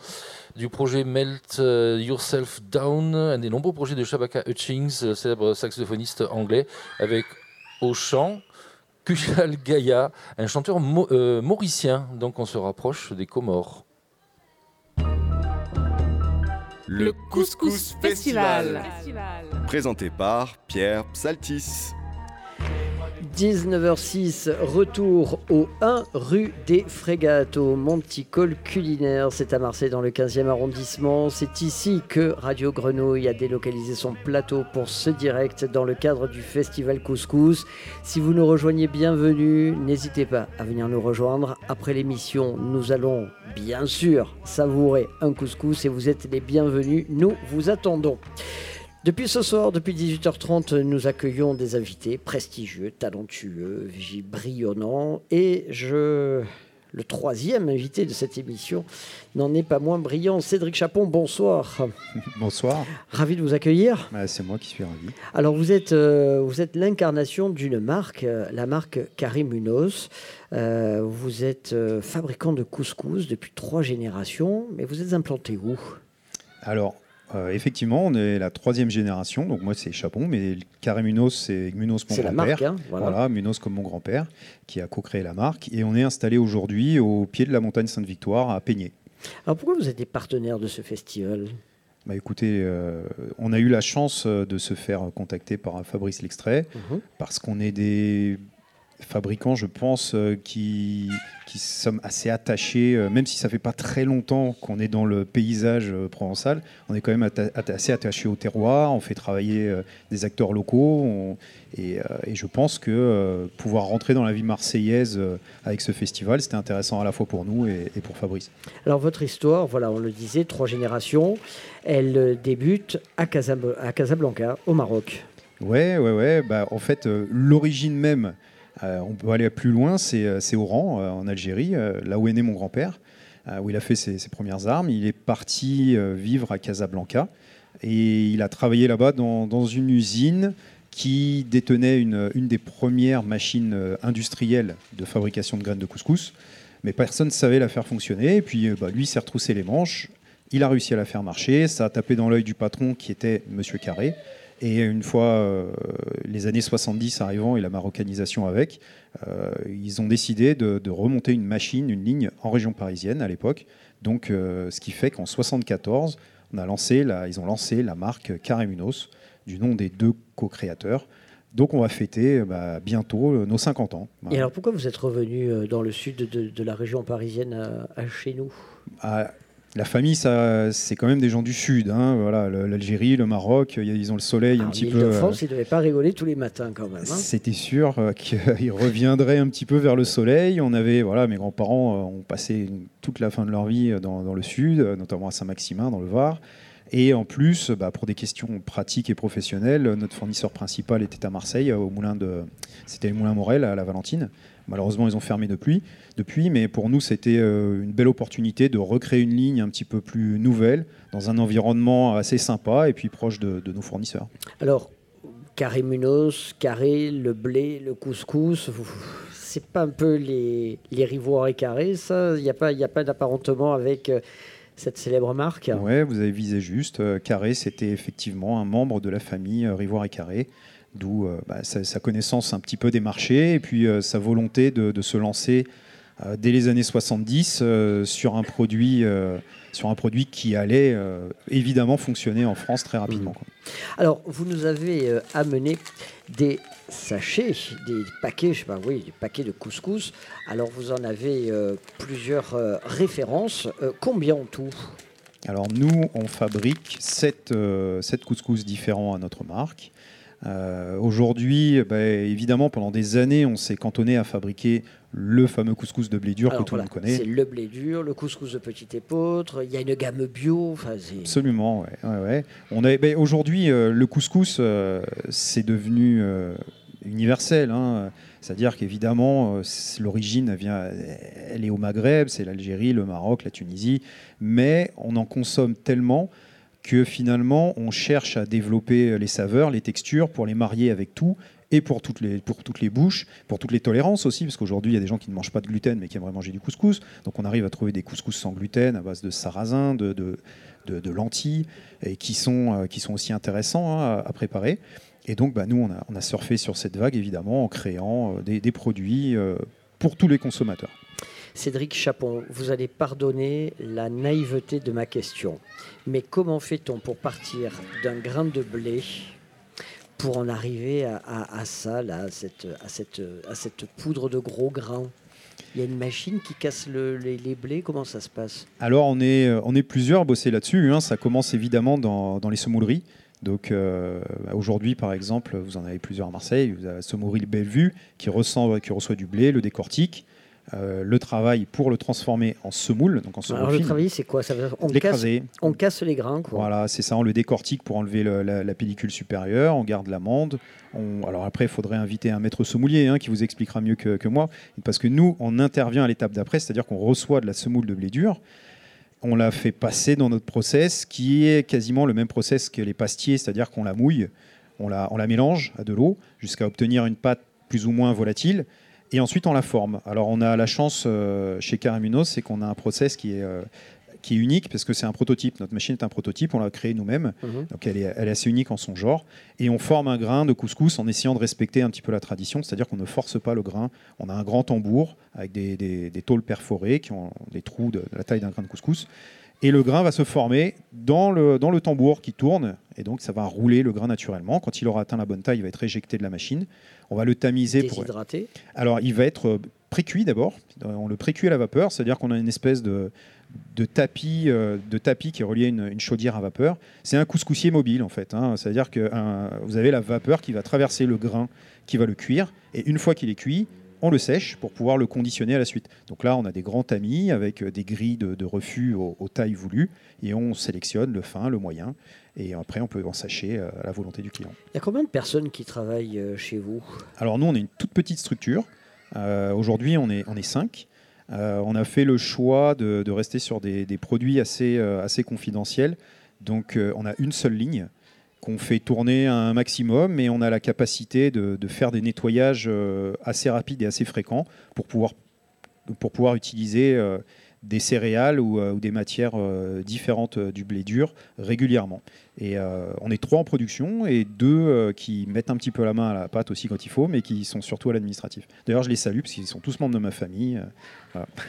du projet Melt euh, Yourself Down, un des nombreux projets de Shabaka Hutchings, célèbre saxophoniste anglais, avec au chant Kushal Gaya, un chanteur euh, mauricien, donc on se rapproche des Comores. Le Couscous Festival. Présenté par Pierre Psaltis. 19h06, retour au 1 rue des Frégates, au Monticole culinaire. C'est à Marseille, dans le 15e arrondissement. C'est ici que Radio Grenouille a délocalisé son plateau pour ce direct dans le cadre du Festival Couscous. Si vous nous rejoignez, bienvenue. N'hésitez pas à venir nous rejoindre. Après l'émission, nous allons bien sûr savourer un couscous et vous êtes les bienvenus. Nous vous attendons. Depuis ce soir, depuis 18h30, nous accueillons des invités prestigieux, talentueux, brillants. Et je, le troisième invité de cette émission n'en est pas moins brillant. Cédric Chapon, bonsoir. [laughs] Bonsoir. Ravi de vous accueillir. Bah, c'est moi qui suis ravi. Alors, vous êtes, euh, vous êtes l'incarnation d'une marque, euh, la marque Karim Munoz. Euh, vous êtes fabricant de couscous depuis trois générations, mais vous êtes implanté où? Alors, euh, effectivement, on est la troisième génération. Donc moi, c'est Chapon, mais Carré Munoz, c'est Munoz, mon grand-père. Hein, voilà. Munoz comme mon grand-père, qui a co-créé la marque. Et on est installé aujourd'hui au pied de la montagne Sainte-Victoire, à Peigné. Alors pourquoi vous êtes des partenaires de ce festival? Bah écoutez, euh, on a eu la chance euh, de se faire contacter par Fabrice L'Extrait, mhm. parce qu'on est des fabricants, je pense, euh, qui, qui sommes assez attachés, euh, même si ça fait pas très longtemps qu'on est dans le paysage euh, provençal, on est quand même assez attachés au terroir, on fait travailler des acteurs locaux, et, je pense que pouvoir rentrer dans la vie marseillaise avec ce festival, c'était intéressant à la fois pour nous et, pour Fabrice. Alors votre histoire, voilà, on le disait, trois générations, elle débute à, à Casablanca, au Maroc. Ouais, ouais, ouais. Bah, en fait, l'origine même on peut aller plus loin, c'est euh, Oran, euh, en Algérie, là où est né mon grand-père, où il a fait ses, premières armes. Il est parti vivre à Casablanca et il a travaillé là-bas dans, une usine qui détenait une, des premières machines industrielles de fabrication de graines de couscous. Mais personne ne savait la faire fonctionner. Et puis bah, lui s'est retroussé les manches. Il a réussi à la faire marcher. Ça a tapé dans l'œil du patron qui était Monsieur Carré. Et une fois euh, les années 70 arrivant et la marocanisation avec, euh, ils ont décidé de, remonter une machine, une ligne en région parisienne à l'époque. Donc, euh, ce qui fait qu'en 74, on a lancé la, ils ont lancé la marque Caramunos du nom des deux co-créateurs. Donc on va fêter bah, bientôt nos 50 ans. Et alors pourquoi vous êtes revenu dans le sud de, la région parisienne à, chez nous? Ah, la famille, ça, c'est quand même des gens du sud. Hein, voilà, l'Algérie, le Maroc, ils ont le soleil un petit peu. De France, ils ne devaient pas rigoler tous les matins quand même. Hein. C'était sûr euh, [laughs] qu'ils reviendraient un petit peu vers le soleil. On avait, voilà, mes grands-parents euh, ont passé toute la fin de leur vie dans, le sud, notamment à Saint-Maximin, dans le Var. Et en plus, bah, pour des questions pratiques et professionnelles, notre fournisseur principal était à Marseille, au moulin de, c'était le moulin Morel à la Valentine. Malheureusement, ils ont fermé depuis, depuis mais pour nous, c'était euh, une belle opportunité de recréer une ligne un petit peu plus nouvelle, dans un environnement assez sympa et puis proche de, nos fournisseurs. Alors, Carré Munoz, Carré, le blé, le couscous, c'est pas un peu les, les et carrés, ça? Il n'y a pas, a pas d'apparentement avec euh, cette célèbre marque? Oui, vous avez visé juste. Euh, carré, c'était effectivement un membre de la famille Rivoire et Carré d'où euh, bah, sa, connaissance un petit peu des marchés et puis euh, sa volonté de, se lancer euh, dès les années 70 sur, un produit, sur un produit qui allait évidemment fonctionner en France très rapidement. Alors, vous nous avez amené des sachets, des paquets, je sais pas, oui, des paquets de couscous. Alors, vous en avez plusieurs références. combien en tout? Alors nous, on fabrique 7, 7 couscous différents à notre marque. Euh, aujourd'hui, bah, évidemment, pendant des années, on s'est cantonné à fabriquer le fameux couscous de blé dur que tout le monde connaît. C'est le blé dur, le couscous de petite épeautre, il y a une gamme bio. Absolument, ouais. On a, bah, aujourd'hui, euh, le couscous, euh, c'est devenu universel. Hein. C'est-à-dire qu'évidemment, l'origine, elle est au Maghreb, c'est l'Algérie, le Maroc, la Tunisie, mais on en consomme tellement que finalement on cherche à développer les saveurs, les textures pour les marier avec tout et pour toutes les, pour toutes les bouches, pour toutes les tolérances aussi, parce qu'aujourd'hui, il y a des gens qui ne mangent pas de gluten, mais qui aimeraient manger du couscous. Donc on arrive à trouver des couscous sans gluten à base de sarrasin, de, lentilles, et qui sont, euh, qui sont aussi intéressants hein, à, préparer. Et donc, bah, nous, on a, surfé sur cette vague, évidemment, en créant euh, des, produits euh, pour tous les consommateurs. Cédric Chapon, vous allez pardonner la naïveté de ma question. Mais comment fait-on pour partir d'un grain de blé pour en arriver à, ça, à, cette, à, cette, poudre de gros grains il y a une machine qui casse les, blés? Comment ça se passe? Alors, on est, on est plusieurs à bosser là-dessus. Hein. Ça commence évidemment dans, les semouleries. Donc euh, aujourd'hui, par exemple, vous en avez plusieurs à Marseille. Vous avez la Semoulerie Bellevue qui, qui reçoit du blé, le décortique. Euh, le travail pour le transformer en semoule. Donc en semoule Alors le travail, c'est quoi? Ça veut on, casse, on casse les grains. Quoi. Voilà, c'est ça. On le décortique pour enlever la, pellicule supérieure. On garde l'amande. Alors après, il faudrait inviter un maître semoulier hein, qui vous expliquera mieux que, moi. Parce que nous, on intervient à l'étape d'après, c'est-à-dire qu'on reçoit de la semoule de blé dur. On la fait passer dans notre process qui est quasiment le même process que les pastiers, c'est-à-dire qu'on la mouille, on la, on la mélange à de l'eau jusqu'à obtenir une pâte plus ou moins volatile et ensuite, on la forme. Alors, on a la chance euh, chez Caramunos, c'est qu'on a un process qui est, euh, qui est unique parce que c'est un prototype. Notre machine est un prototype, on l'a créé nous-mêmes. Mhm. Donc, elle est, elle est, assez unique en son genre. Et on forme un grain de couscous en essayant de respecter un petit peu la tradition, c'est-à-dire qu'on ne force pas le grain. On a un grand tambour avec des, des, des tôles perforées qui ont des trous de la taille d'un grain de couscous. Et le grain va se former dans le, dans le tambour qui tourne, et donc ça va rouler le grain naturellement. Quand il aura atteint la bonne taille, il va être éjecté de la machine. On va le tamiser. Déshydraté pour... Alors il va être euh, pré-cuit d'abord. On le pré-cuit à la vapeur, c'est-à-dire qu'on a une espèce de, de, tapis, euh, de tapis qui est relié à une, chaudière à vapeur. C'est un couscoussier mobile en fait. Hein. C'est-à-dire que vous avez la vapeur qui va traverser le grain qui va le cuire, et une fois qu'il est cuit, on le sèche pour pouvoir le conditionner à la suite. Donc là, on a des grands tamis avec euh, des grilles de, refus aux, tailles voulues et on sélectionne le fin, le moyen et après on peut en sacher euh, à la volonté du client. Il y a combien de personnes qui travaillent euh, chez vous? Alors nous, on est une toute petite structure. Aujourd'hui, on est, on est cinq. on a fait le choix de, rester sur des, des produits assez, assez confidentiels. Donc on a une seule ligne qu'on fait tourner un maximum, mais on a la capacité de, faire des nettoyages euh, assez rapides et assez fréquents pour pouvoir, pour pouvoir utiliser euh, des céréales ou, euh, des matières différentes du blé dur régulièrement. Et on est trois en production et deux qui mettent un petit peu la main à la pâte aussi quand il faut, mais qui sont surtout à l'administratif. D'ailleurs, je les salue parce qu'ils sont tous membres de ma famille.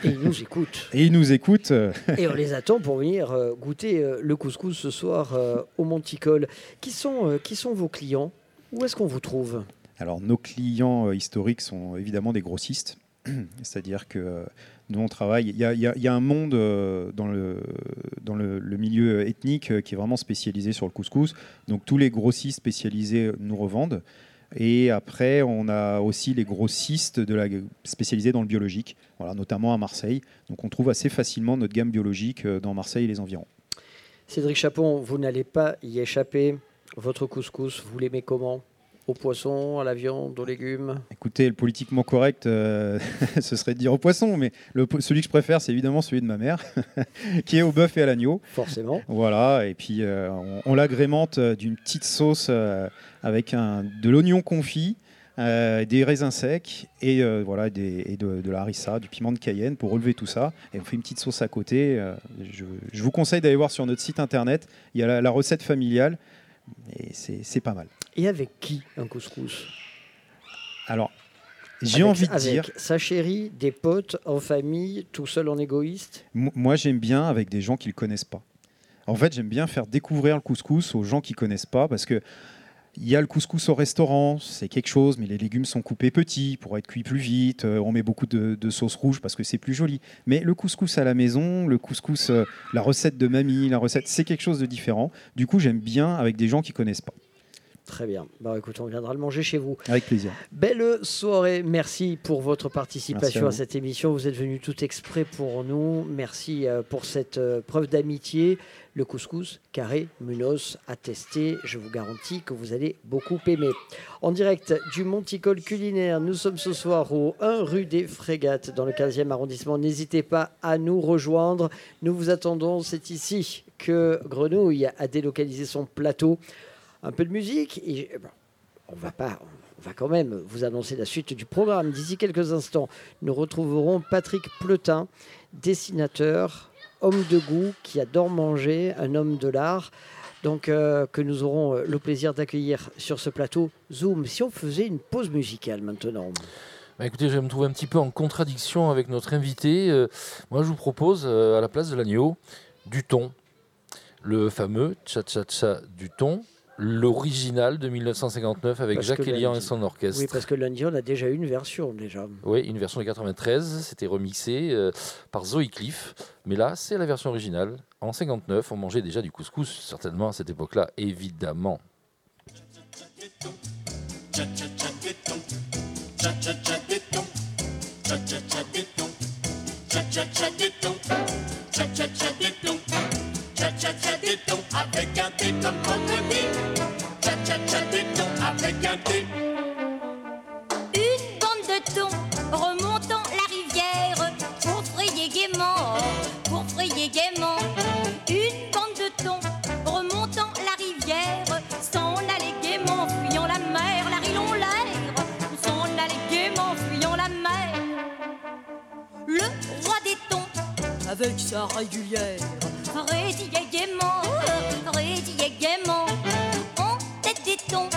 Et ils nous écoutent. [laughs] Et ils nous écoutent. [laughs] Et on les attend pour venir euh, goûter euh, le couscous ce soir euh, au Monticole. Qui sont, qui sont vos clients? Où est-ce qu'on vous trouve? Alors, nos clients historiques sont évidemment des grossistes. [clears throat] C'est-à-dire que nous, on travaille. Il y, a, un monde dans, le, dans le, milieu ethnique qui est vraiment spécialisé sur le couscous. Donc, tous les grossistes spécialisés nous revendent. Et après, on a aussi les grossistes spécialisés dans le biologique, voilà, notamment à Marseille. Donc on trouve assez facilement notre gamme biologique euh, dans Marseille et les environs. Cédric Chapon, vous n'allez pas y échapper. Votre couscous, vous l'aimez comment? Au poisson, à la viande, aux légumes Écoutez, le politiquement correct, euh, [laughs] ce serait de dire au poisson, mais le, celui que je préfère, c'est évidemment celui de ma mère, [laughs] qui est au bœuf et à l'agneau. Forcément. Voilà, et puis euh, on, l'agrémente d'une petite sauce avec un, de l'oignon confit, euh, des raisins secs et, euh, voilà, des, et de, la harissa, du piment de Cayenne pour relever tout ça. Et on fait une petite sauce à côté. Euh, je, vous conseille d'aller voir sur notre site internet. Il y a la, recette familiale et c'est pas mal. Et avec qui un couscous? Alors, j'ai envie de avec dire. Sa chérie, des potes, en famille, tout seul en égoïste? Moi, j'aime bien avec des gens qui ne le connaissent pas. En fait, j'aime bien faire découvrir le couscous aux gens qui ne connaissent pas parce que il y a le couscous au restaurant, c'est quelque chose, mais les légumes sont coupés petits pour être cuits plus vite. Euh, on met beaucoup de, sauce rouge parce que c'est plus joli. Mais le couscous à la maison, le couscous, euh, la recette de mamie, la recette, c'est quelque chose de différent. Du coup, j'aime bien avec des gens qui connaissent pas. Très bien. Bah, écoute, on viendra le manger chez vous. Avec plaisir. Belle soirée. Merci pour votre participation à, cette émission. Vous êtes venu tout exprès pour nous. Merci euh, pour cette preuve d'amitié le couscous carré Munos à tester. Je vous garantis que vous allez beaucoup aimer. En direct du Monticole culinaire, nous sommes ce soir au 1 rue des Frégates dans le 15e arrondissement. N'hésitez pas à nous rejoindre. Nous vous attendons. C'est ici que Grenouille a délocalisé son plateau. Un peu de musique et on va pas va quand même vous annoncer la suite du programme. D'ici quelques instants, nous retrouverons Patrick Pleutin, dessinateur, homme de goût qui adore manger, un homme de l'art. Donc, euh, que nous aurons euh, le plaisir d'accueillir sur ce plateau Zoom. Si on faisait une pause musicale maintenant bah, écoutez, je vais me trouver un petit peu en contradiction avec notre invité. Euh, moi, je vous propose, à la place de l'agneau, du thon. Le fameux cha-cha-cha du thon l'original de 1959 avec Jacques Elian et son orchestre. Oui, parce que lundi, on a déjà une version déjà. Oui, une version de 93, c'était remixé euh, par Zoe Cliff, mais là, c'est la version originale. En 59, on mangeait déjà du couscous, certainement à cette époque-là, évidemment. Avec un Une bande de thon remontant la rivière pour frayer gaiement, pour frayer gaiement. Une bande de thon remontant la rivière s'en allait gaiement, fuyant la mer, la rilon l'air, s'en allait gaiement, fuyant la mer. Le roi des thons avec sa régulière rédillait gaiement, rédillait gaiement, en tête des thons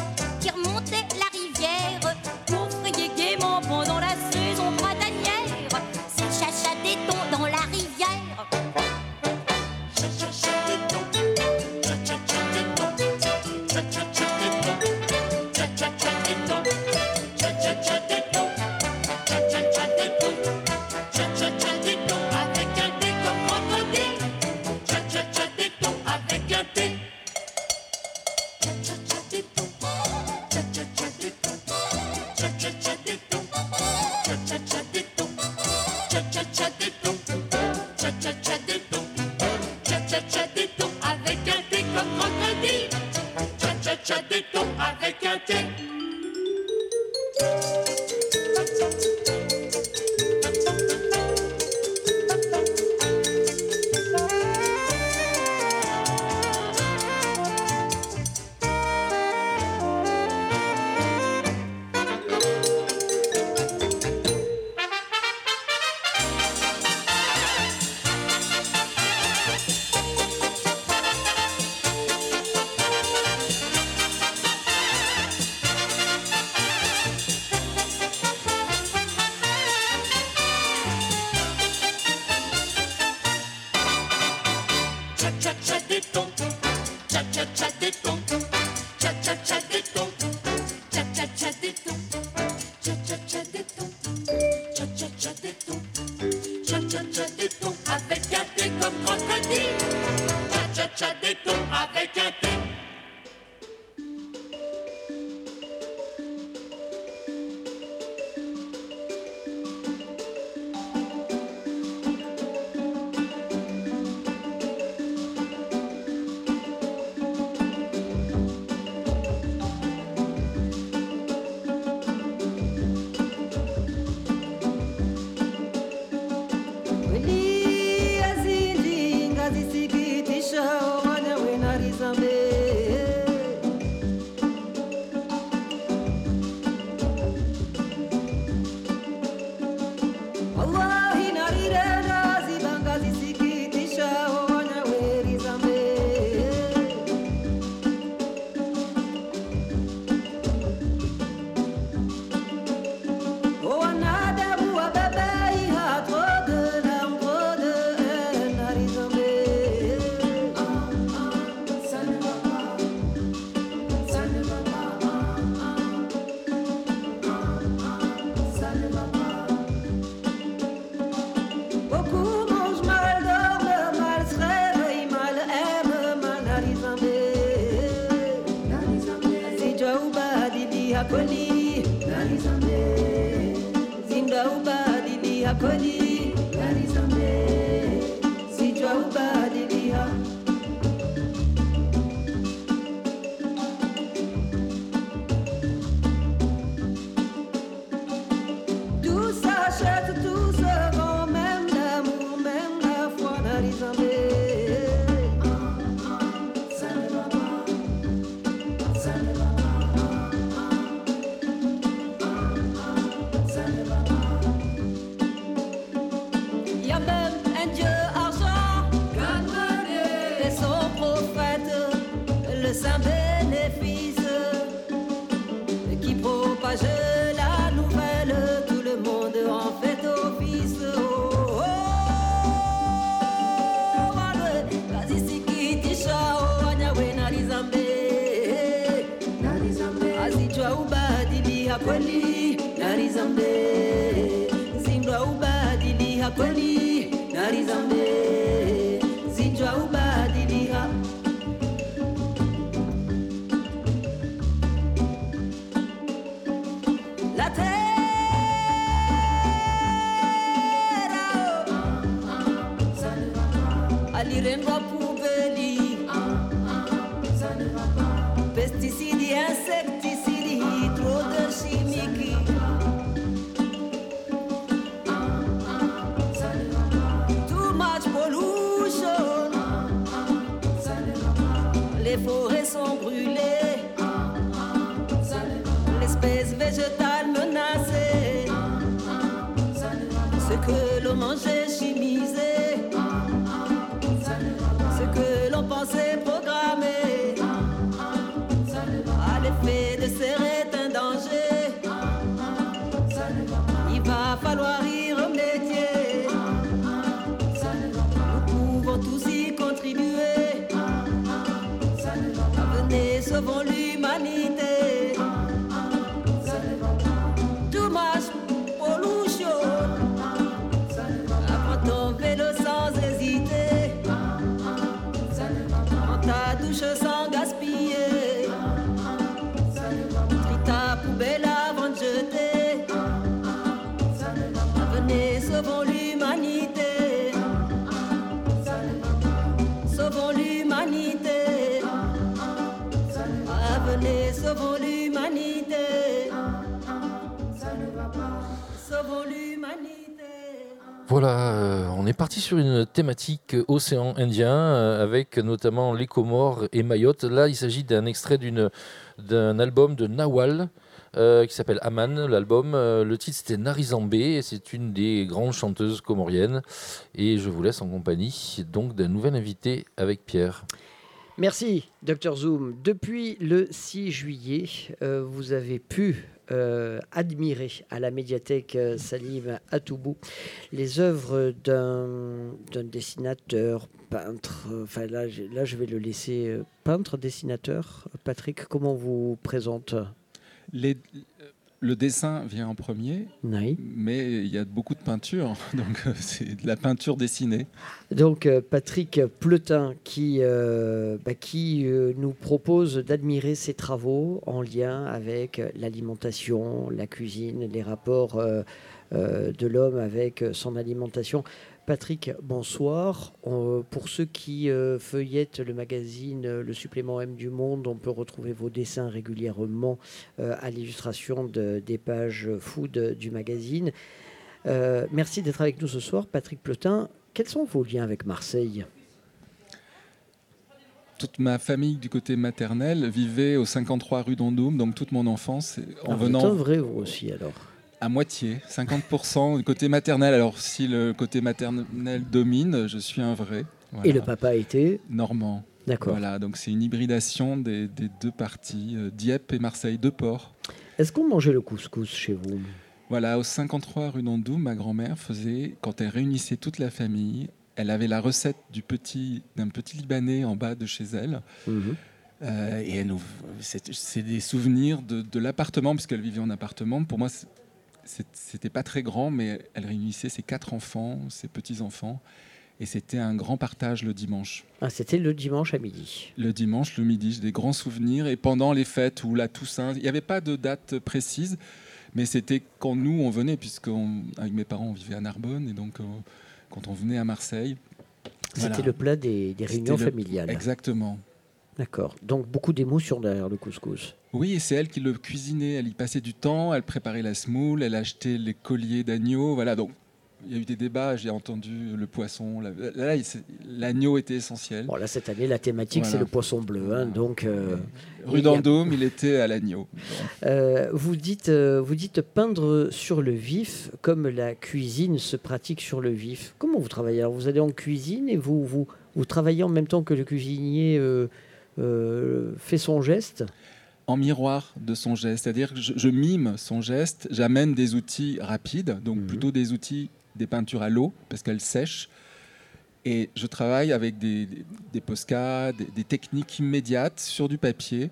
happily. Zinda ubadili happily. Ah, venez, sauvons l'humanité. Sauvons l'humanité. Voilà, euh, on est parti sur une thématique océan Indien euh, avec notamment les Comores et Mayotte. Là, il s'agit d'un extrait d'une- d'un album de Nawal euh, qui s'appelle Aman. L'album, euh, le titre c'était Narizambé et c'est une des grandes chanteuses comoriennes. Et je vous laisse en compagnie donc d'un nouvel invité avec Pierre. Merci, Dr Zoom. Depuis le 6 juillet, euh, vous avez pu euh, admirer à la médiathèque euh, Salim Atoubou les œuvres d'un dessinateur, peintre. Enfin, là, je vais le laisser peintre, dessinateur. Patrick, comment vous présente? Le dessin vient en premier, Oui. mais il y a beaucoup de peinture, [laughs] donc euh, c'est de la peinture dessinée. Donc euh, Patrick Pleutin qui, euh, bah, qui nous propose d'admirer ses travaux en lien avec l'alimentation, la cuisine, les rapports euh, euh, de l'homme avec son alimentation. Patrick, bonsoir. On- pour ceux qui euh, feuillettent le magazine euh, Le Supplément M du Monde, on peut retrouver vos dessins régulièrement euh, à l'illustration de- des pages food du magazine. Euh, merci d'être avec nous ce soir, Patrick Pleutin. Quels sont vos liens avec Marseille? Toute ma famille du côté maternel vivait au 53 rue d'Andoum, donc toute mon enfance, en Ah, vous êtes venant un vrai, vous aussi, alors. À moitié, 50% du côté maternel. Alors si le côté maternel domine, je suis un vrai. Voilà. Et le papa était Normand. D'accord. Voilà, donc c'est une hybridation des, des deux parties, euh, Dieppe et Marseille, deux ports. Est-ce qu'on mangeait le couscous chez vous? Voilà, au 53 rue d'Andoum, ma grand-mère faisait, quand elle réunissait toute la famille, elle avait la recette du petit, d'un petit Libanais en bas de chez elle. Mhm. Euh, et c'est, des souvenirs de, de l'appartement, puisqu'elle vivait en appartement. Pour moi, c'était pas très grand, mais elle réunissait ses quatre enfants, ses petits-enfants. Et c'était un grand partage le dimanche. Ah, C'était le dimanche à midi. Le dimanche, le midi, j'ai des grands souvenirs. Et pendant les fêtes ou la Toussaint, il n'y avait pas de date précise, mais c'était quand nous, on venait, puisque avec mes parents, on vivait à Narbonne, et donc euh, quand on venait à Marseille. C'était voilà. le plat des, réunions le- familiales. Exactement. D'accord. Donc beaucoup d'émotions derrière le couscous. Oui, et c'est elle qui le cuisinait. Elle y passait du temps, elle préparait la semoule, elle achetait les colliers d'agneau. Voilà, donc il y a eu des débats, j'ai entendu le poisson. Là, l'agneau était essentiel. Bon, là, cette année, la thématique, c'est le poisson bleu. hein, donc, euh, Rue il a- était à l'agneau. Euh, vous, dites, euh, vous dites peindre sur le vif, comme la cuisine se pratique sur le vif. Comment vous travaillez Alors, Vous allez en cuisine et vous, vous, vous travaillez en même temps que le cuisinier fait son geste en miroir de son geste. C'est-à-dire que je, je mime son geste, j'amène des outils rapides, donc Mhm. plutôt des outils, des peintures à l'eau, parce qu'elles sèchent. Et je travaille avec des, des, des Posca, des, des techniques immédiates sur du papier.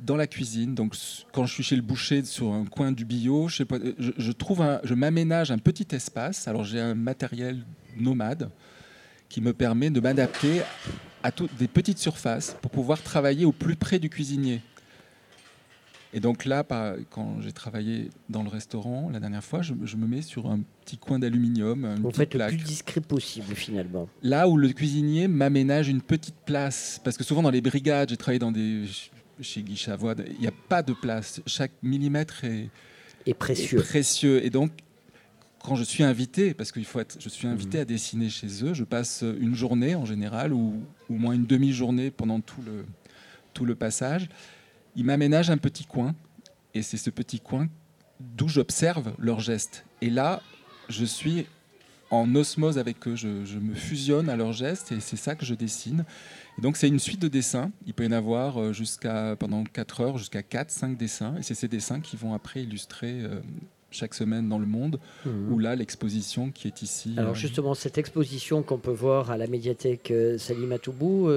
dans la cuisine. Donc, quand je suis chez le boucher sur un coin du bio, je, sais pas, je, je trouve, un- je m'aménage un petit espace. Alors, j'ai un matériel nomade qui me permet de m'adapter à toutes des petites surfaces pour pouvoir travailler au plus près du cuisinier. Et donc là, quand j'ai travaillé dans le restaurant la dernière fois, je, je me mets sur un petit coin d'aluminium, Vous faites le plaque. plus discret possible finalement. Là où le cuisinier m'aménage une petite place, parce que souvent dans les brigades, j'ai travaillé dans des chez Guy Chavoine, il n'y a pas de place. Chaque millimètre est, Et précieux. est précieux. Et donc, quand je suis invité, parce qu'il faut être, je suis invité à dessiner chez eux, je passe une journée en général, ou ou au moins une demi-journée pendant tout le, tout le passage. Ils m'aménagent un petit coin, et c'est ce petit coin d'où j'observe leurs gestes. Et là, je suis en osmose avec eux, je, je me fusionne à leurs gestes, et c'est ça que je dessine. Et donc c'est une suite de dessins, il peut y en avoir euh, jusqu'à, pendant 4 heures, jusqu'à 4, 5 dessins, et c'est ces dessins qui vont après illustrer euh, chaque semaine dans le monde, Mhm. ou là l'exposition qui est ici. Alors euh, justement, cette exposition qu'on peut voir à la médiathèque Salima Toubou,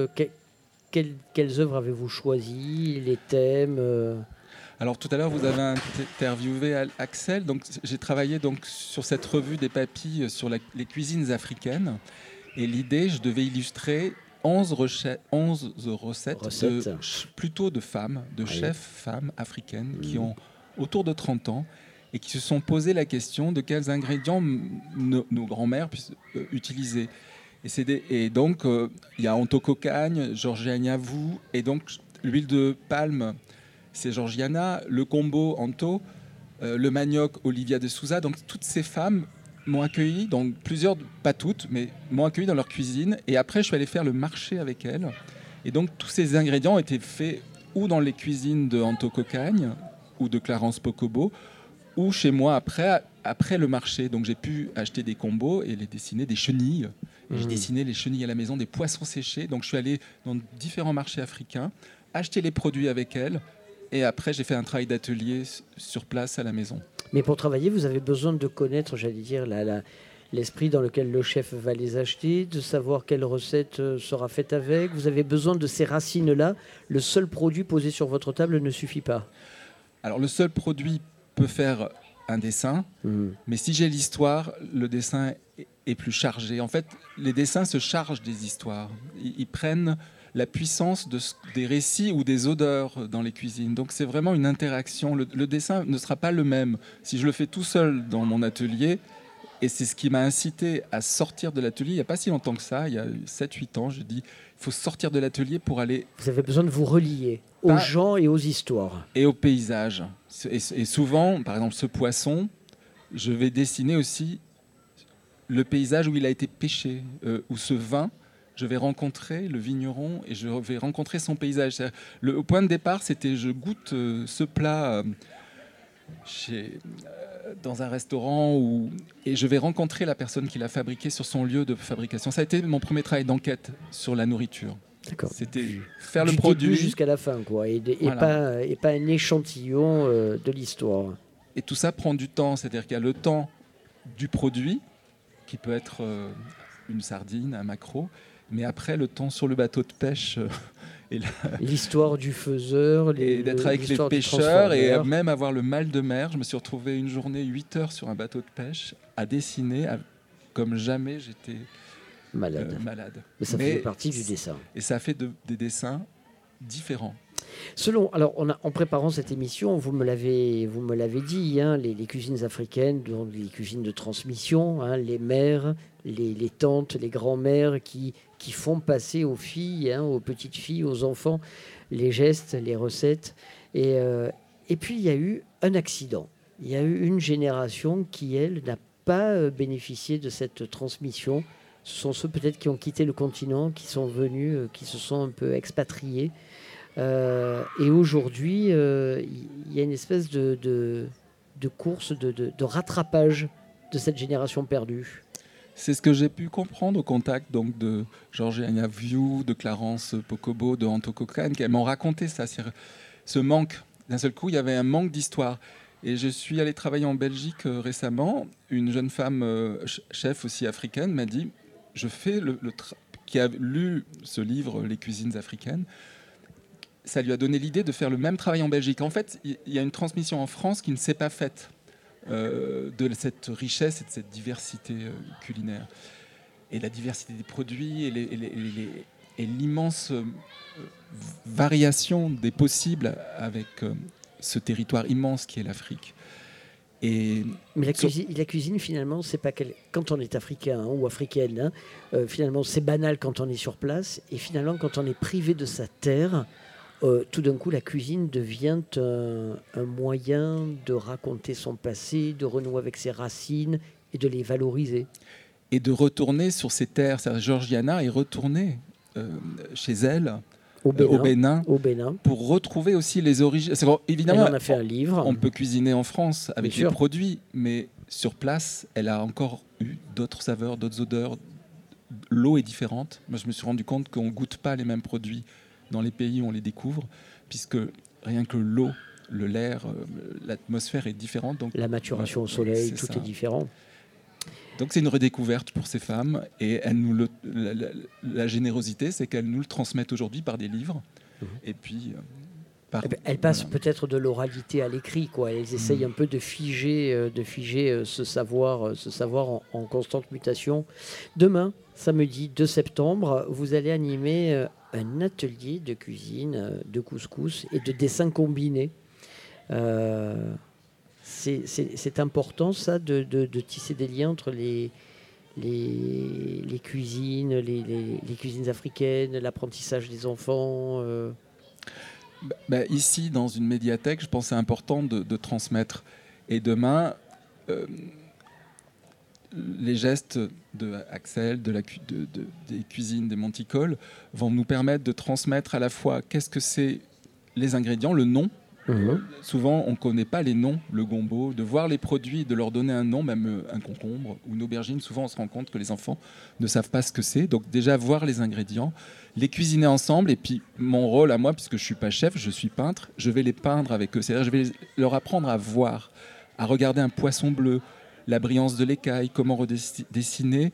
quelles, quelles œuvres avez-vous choisies Les thèmes euh, Alors tout à l'heure, vous avez interviewé Axel. Donc j'ai travaillé donc sur cette revue des papilles sur la- les cuisines africaines. Et l'idée, je devais illustrer 11, reche- 11 recettes, Recettes. de plutôt de femmes, de Oui. chefs femmes africaines qui Mhm. ont autour de 30 ans et qui se sont posé la question de quels ingrédients nos, nos grands-mères puissent euh, utiliser. Et, donc, euh, il y a Antococagne, Georgiana Vous, et donc l'huile de palme, c'est Georgiana, le combo Anto, euh, le manioc Olivia de Souza. Donc, toutes ces femmes m'ont accueilli, donc plusieurs, pas toutes, mais m'ont accueilli dans leur cuisine. Et après, je suis allé faire le marché avec elles. Et donc, tous ces ingrédients étaient faits ou dans les cuisines de Anto Cocagne ou de Clarence Pocobo, ou chez moi après, après le marché. Donc, j'ai pu acheter des combos et les dessiner, des chenilles. Et J'ai Mhm. dessiné les chenilles à la maison, des poissons séchés. Donc, je suis allé dans différents marchés africains, acheter les produits avec elles. Et après, j'ai fait un travail d'atelier sur place à la maison. Mais pour travailler, vous avez besoin de connaître, j'allais dire, la- la- l'esprit dans lequel le chef va les acheter, de savoir quelle recette euh, sera faite avec. Vous avez besoin de ces racines-là. Le seul produit posé sur votre table ne suffit pas. Alors, le seul produit peut faire un dessin, Mhm. mais si j'ai l'histoire, le dessin est- plus chargé. En fait, les dessins se chargent des histoires. Ils, ils prennent la puissance de ce- des récits ou des odeurs dans les cuisines. Donc, c'est vraiment une interaction. Le, le dessin ne sera pas le même. Si je le fais tout seul dans mon atelier, et c'est ce qui m'a incité à sortir de l'atelier, il n'y a pas si longtemps que ça, il y a 7-8 ans, je dis, il faut sortir de l'atelier pour aller Vous avez besoin de vous relier aux gens et aux histoires. et au paysage. Et, souvent, par exemple, ce poisson, je vais dessiner aussi le paysage où il a été pêché, euh, où ce vin, je vais rencontrer le vigneron et je vais rencontrer son paysage. Le au point de départ, c'était je goûte euh, ce plat euh, euh, dans un restaurant où, et je vais rencontrer la personne qui l'a fabriqué sur son lieu de fabrication. Ça a été mon premier travail d'enquête sur la nourriture. C'était faire le Du produit. jusqu'à la fin, quoi, et, de- et Voilà. pas, et pas un échantillon euh, de l'histoire. Et tout ça prend du temps, c'est-à-dire qu'il y a le temps du produit, qui peut être euh, une sardine, un maquereau, mais après le temps sur le bateau de pêche euh, L'histoire du faiseur, les- et d'être avec les pêcheurs et même avoir le mal de mer. Je me suis retrouvé une journée, 8 heures sur un bateau de pêche, à dessiner à- comme jamais j'étais malade. euh, malade. Mais ça fait partie du dessin. Et ça fait de- des dessins différents. Selon, alors on a, en préparant cette émission, vous me l'avez, vous me l'avez dit, hein, les, les cuisines africaines, donc les cuisines de transmission, hein, les mères, les, les tantes, les grands-mères qui, qui font passer aux filles, hein, aux petites filles, aux enfants, les gestes, les recettes. Et, euh, et puis il y a eu un accident. Il y a eu une génération qui, elle, n'a pas euh, bénéficié de cette transmission. Ce sont ceux peut-être qui ont quitté le continent, qui sont venus, euh, qui se sont un peu expatriés. Euh, et aujourd'hui, euh, il y a une espèce de, de, course, de, de- rattrapage de cette génération perdue. C'est ce que j'ai pu comprendre au contact donc de Georgiana View, de Clarence Pocobo, de Anto Cochrane, qui m'ont raconté ça, ce manque. D'un seul coup, il y avait un manque d'histoire. Et je suis allé travailler en Belgique récemment. Une jeune femme ch- chef aussi africaine m'a dit, je fais le, qui a lu ce livre Les cuisines africaines, ça lui a donné l'idée de faire le même travail en Belgique. En fait, il y a une transmission en France qui ne s'est pas faite euh, de cette richesse et de cette diversité euh, culinaire. Et la diversité des produits et l'immense euh, variation des possibles avec ce territoire immense qui est l'Afrique. Et Mais la cuisine, la cuisine, finalement, c'est pas quel- quand on est africain hein, ou africaine, hein, euh, finalement, c'est banal quand on est sur place. Et finalement, quand on est privé de sa terre, euh, tout d'un coup, la cuisine devient un, un moyen de raconter son passé, de renouer avec ses racines et de les valoriser. et de retourner sur ces terres. Georgiana est retournée euh, chez elle Au Bénin. au Bénin Au Bénin. pour retrouver aussi les origines. Évidemment, en a fait un livre. on peut cuisiner en France avec sûr. produits, mais sur place, elle a encore eu d'autres saveurs, d'autres odeurs. L'eau est différente. Moi, je me suis rendu compte qu'on goûte pas les mêmes produits dans les pays où on les découvre, puisque rien que l'eau, le l'air, euh, l'atmosphère est différente. Donc La maturation au soleil, tout ça. est différent. Donc c'est une redécouverte pour ces femmes et elles nous le- la, la- la générosité, c'est qu'elles nous le transmettent aujourd'hui par des livres et puis euh, par Eh ben, Elles passent peut-être de l'oralité à l'écrit, quoi. Elles essayent un peu de figer, euh, de figer euh, ce savoir, euh, ce savoir en, en constante mutation. Demain, samedi 2 septembre, vous allez animer euh, un atelier de cuisine, euh, de couscous et de dessin combiné. C'est- important, ça, de, tisser des liens entre les, cuisines, les, cuisines africaines, l'apprentissage des enfants. euh. Bah, bah, ici, dans une médiathèque, je pense que c'est important de, transmettre. Et demain, euh, les gestes de- des cuisines des Monticoles, vont nous permettre de transmettre à la fois qu'est-ce que c'est les ingrédients, le nom. Souvent, on ne connaît pas les noms, le gombo, de voir les produits, de leur donner un nom, même euh, un concombre ou une aubergine. Souvent, on se rend compte que les enfants ne savent pas ce que c'est. Donc, déjà, voir les ingrédients, les cuisiner ensemble. Et puis, mon rôle à moi, puisque je suis pas chef, je suis peintre, je vais les peindre avec eux. C'est-à-dire, je vais leur apprendre à voir, à regarder un poisson bleu, la brillance de l'écaille, comment redessiner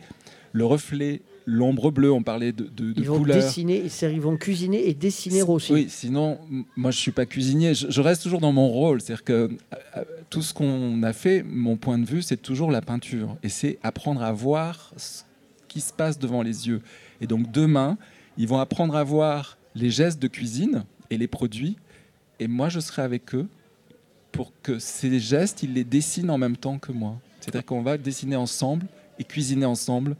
le reflet, l'ombre bleue. On parlait de, de, de Ils vont couleurs. dessiner, c'est-à-dire ils vont cuisiner et dessiner aussi. Oui, sinon, moi, je suis pas cuisinier. Je, je reste toujours dans mon rôle. C'est-à-dire que euh, euh, tout ce qu'on a fait, mon point de vue, c'est toujours la peinture. Et c'est apprendre à voir ce qui se passe devant les yeux. Et donc, demain, ils vont apprendre à voir les gestes de cuisine et les produits. Et moi, je serai avec eux pour que ces gestes, ils les dessinent en même temps que moi. C'est-à-dire qu'on va dessiner ensemble et cuisiner ensemble.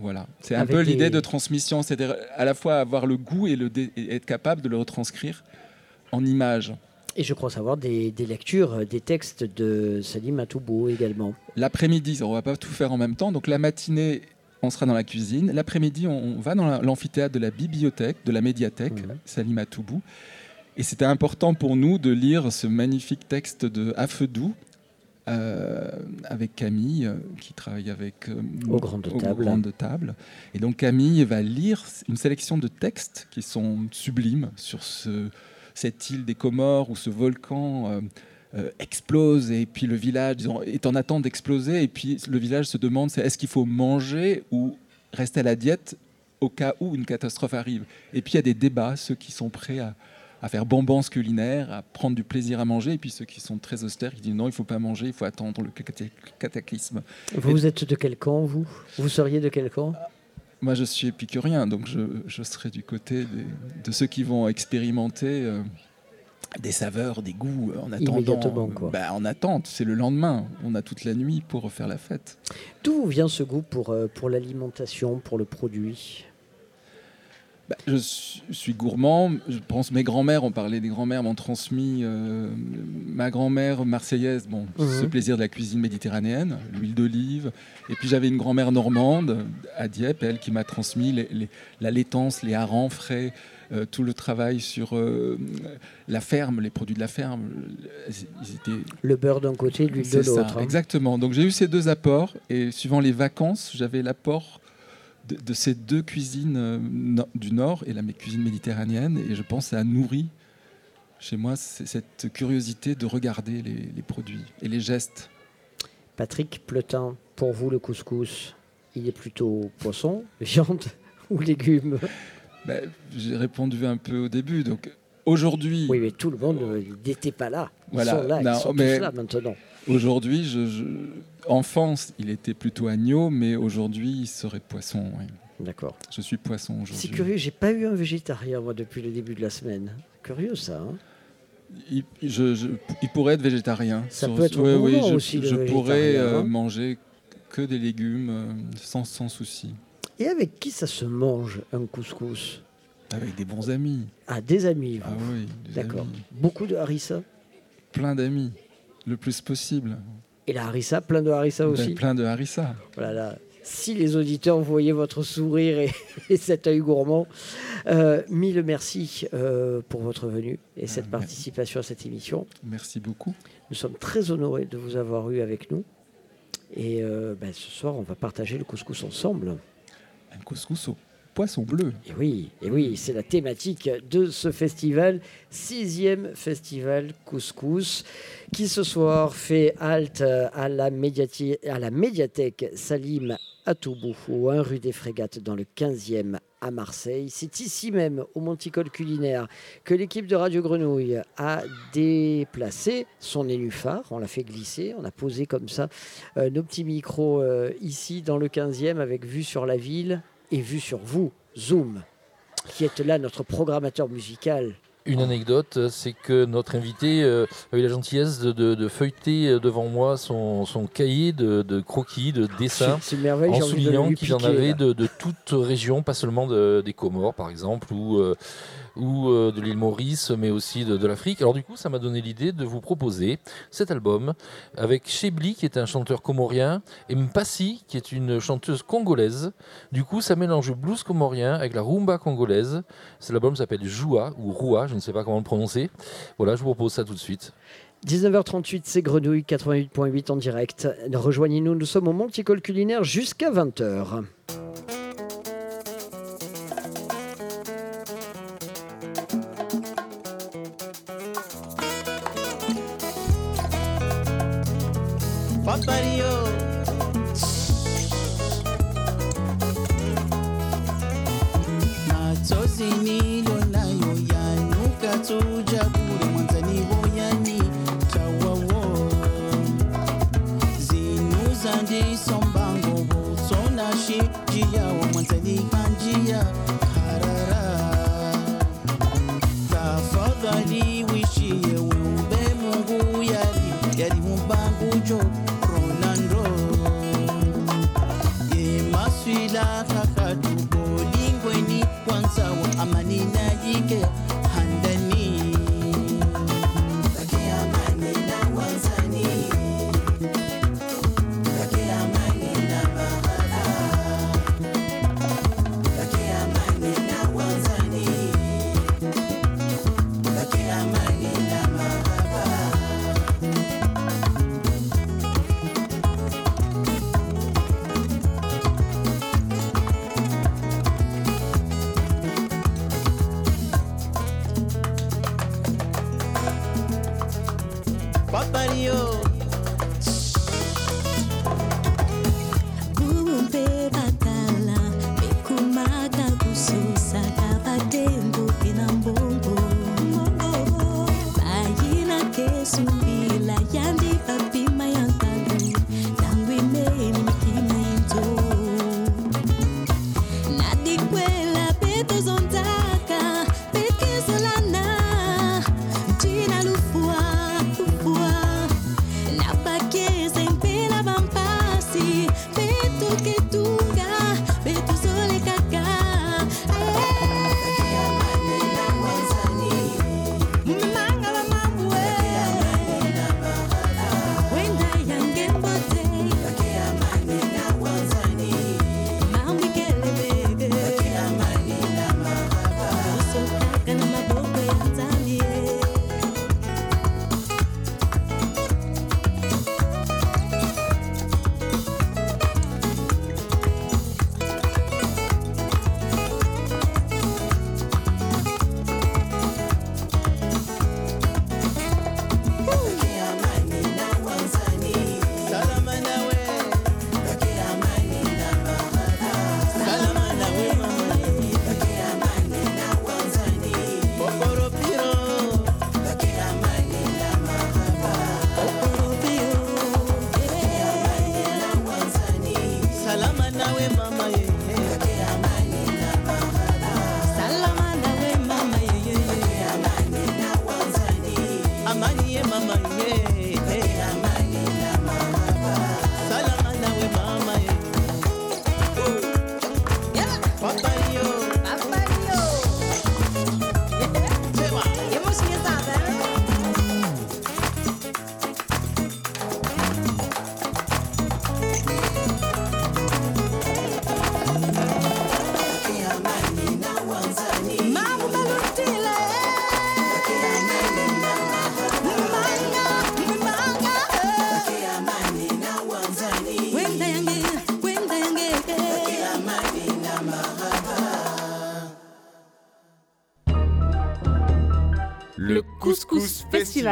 Voilà, c'est un peu des- l'idée de transmission, c'est-à-dire à la fois avoir le goût et, le dé- et être capable de le retranscrire en images. Et je crois savoir des, des lectures, euh, des textes de Salim Atoubo également. L'après-midi, on va pas tout faire en même temps, donc la matinée, on sera dans la cuisine. L'après-midi, on, on va dans la- l'amphithéâtre de la bibliothèque, de la médiathèque, Salim Atoubou. Et c'était important pour nous de lire ce magnifique texte de Afedou, euh, avec Camille, euh, qui travaille avec euh, grandes tables. grandes tables. Et donc Camille va lire une sélection de textes qui sont sublimes sur ce, cette île des Comores où ce volcan euh, euh, explose et puis le village disons, est en attente d'exploser et puis le village se demande c'est est-ce qu'il faut manger ou rester à la diète au cas où une catastrophe arrive? Et puis il y a des débats, ceux qui sont prêts à, à faire bombance culinaire, à prendre du plaisir à manger, et puis ceux qui sont très austères, qui disent non, il faut pas manger, il faut attendre le cata- cataclysme. Vous, êtes de quel camp, vous? Vous seriez de quel camp? Moi, je suis épicurien, donc je, je serai du côté des- de ceux qui vont expérimenter euh, des saveurs, des goûts euh, en attendant. Immédiatement, quoi. Bah, en attente, c'est le lendemain. On a toute la nuit pour refaire la fête. D'où vient ce goût pour, euh, pour l'alimentation, pour le produit? Bah, je suis gourmand. Je pense mes grands-mères, on parlait des grands-mères, m'ont transmis euh, ma grand-mère marseillaise, bon, Mhm. ce plaisir de la cuisine méditerranéenne, l'huile d'olive. Et puis j'avais une grand-mère normande à Dieppe, elle qui m'a transmis les- les- la laitance, les harengs frais, euh, tout le travail sur euh, la ferme, les produits de la ferme. Ils étaient Le beurre d'un côté, l'huile de l'autre. hein. Exactement. Donc j'ai eu ces deux apports et suivant les vacances, j'avais l'apport de, de ces deux cuisines euh, no- du Nord et la cuisine méditerranéenne et je pense que ça a nourri chez moi cette curiosité de regarder les, les produits et les gestes. Patrick Pletin, pour vous, le couscous, il est plutôt poisson, [laughs] viande ou légumes? Ben, J'ai répondu un peu au début. Donc aujourd'hui, Oui, mais tout le monde euh, n'était pas là. Ils Voilà. sont là, Non, ils sont mais- tous là maintenant. Aujourd'hui, je, je- enfance, il était plutôt agneau, mais aujourd'hui, il serait poisson. oui. D'accord. Je suis poisson C'est aujourd'hui. curieux, j'ai pas eu un végétarien moi depuis le début de la semaine. Curieux ça. hein Il, je- je- il pourrait être végétarien. Ça peut être oui, gourmand je, aussi, je pourrais euh, hein. manger que des légumes euh, sans, sans souci. Et avec qui ça se mange un couscous? Avec des bons amis. Ah, des amis. vous. Ah oui, D'accord. Beaucoup de harissa? Plein d'amis. Le plus possible. Et la harissa, plein de harissa Ben, aussi. plein de harissa. Voilà. Si les auditeurs voyaient votre sourire et, [laughs] et cet œil gourmand, euh, mille merci euh, pour votre venue et cette Ah, participation à cette émission. Merci beaucoup. Nous sommes très honorés de vous avoir eu avec nous. Et euh, ben, ce soir, on va partager le couscous ensemble. Un couscous au poisson bleu. Et oui, et oui, c'est la thématique de ce festival, sixième festival couscous, qui ce soir fait halte à la, médiathèque Salim à Toubou, au 1 rue des Frégates, dans le 15e à Marseille. C'est ici même, au Monticole culinaire, que l'équipe de Radio Grenouille a déplacé son nénuphar. On l'a fait glisser, on a posé comme ça euh, nos petits micros euh, ici dans le 15e avec vue sur la ville et vue sur vous, Zoom, qui êtes là notre programmateur musical. Une anecdote, c'est que notre invité euh, a eu la gentillesse de, de- de feuilleter euh, devant moi son, son cahier de, de croquis, de dessins, en soulignant qu'il en avait de, toute région, pas seulement de- des Comores par exemple, ou, euh, ou euh, de l'île Maurice, mais aussi de, l'Afrique. Alors du coup, ça m'a donné l'idée de vous proposer cet album avec Chebli, qui est un chanteur comorien, et Mpassi, qui est une chanteuse congolaise. Du coup, ça mélange blues comorien avec la rumba congolaise. Cet album s'appelle Joua, ou Roua, je ne sais pas comment le prononcer. Voilà, je vous propose ça tout de suite. 19h38, c'est Grenouille 88.8 en direct. Rejoignez-nous, nous sommes au Monticole culinaire jusqu'à 20h.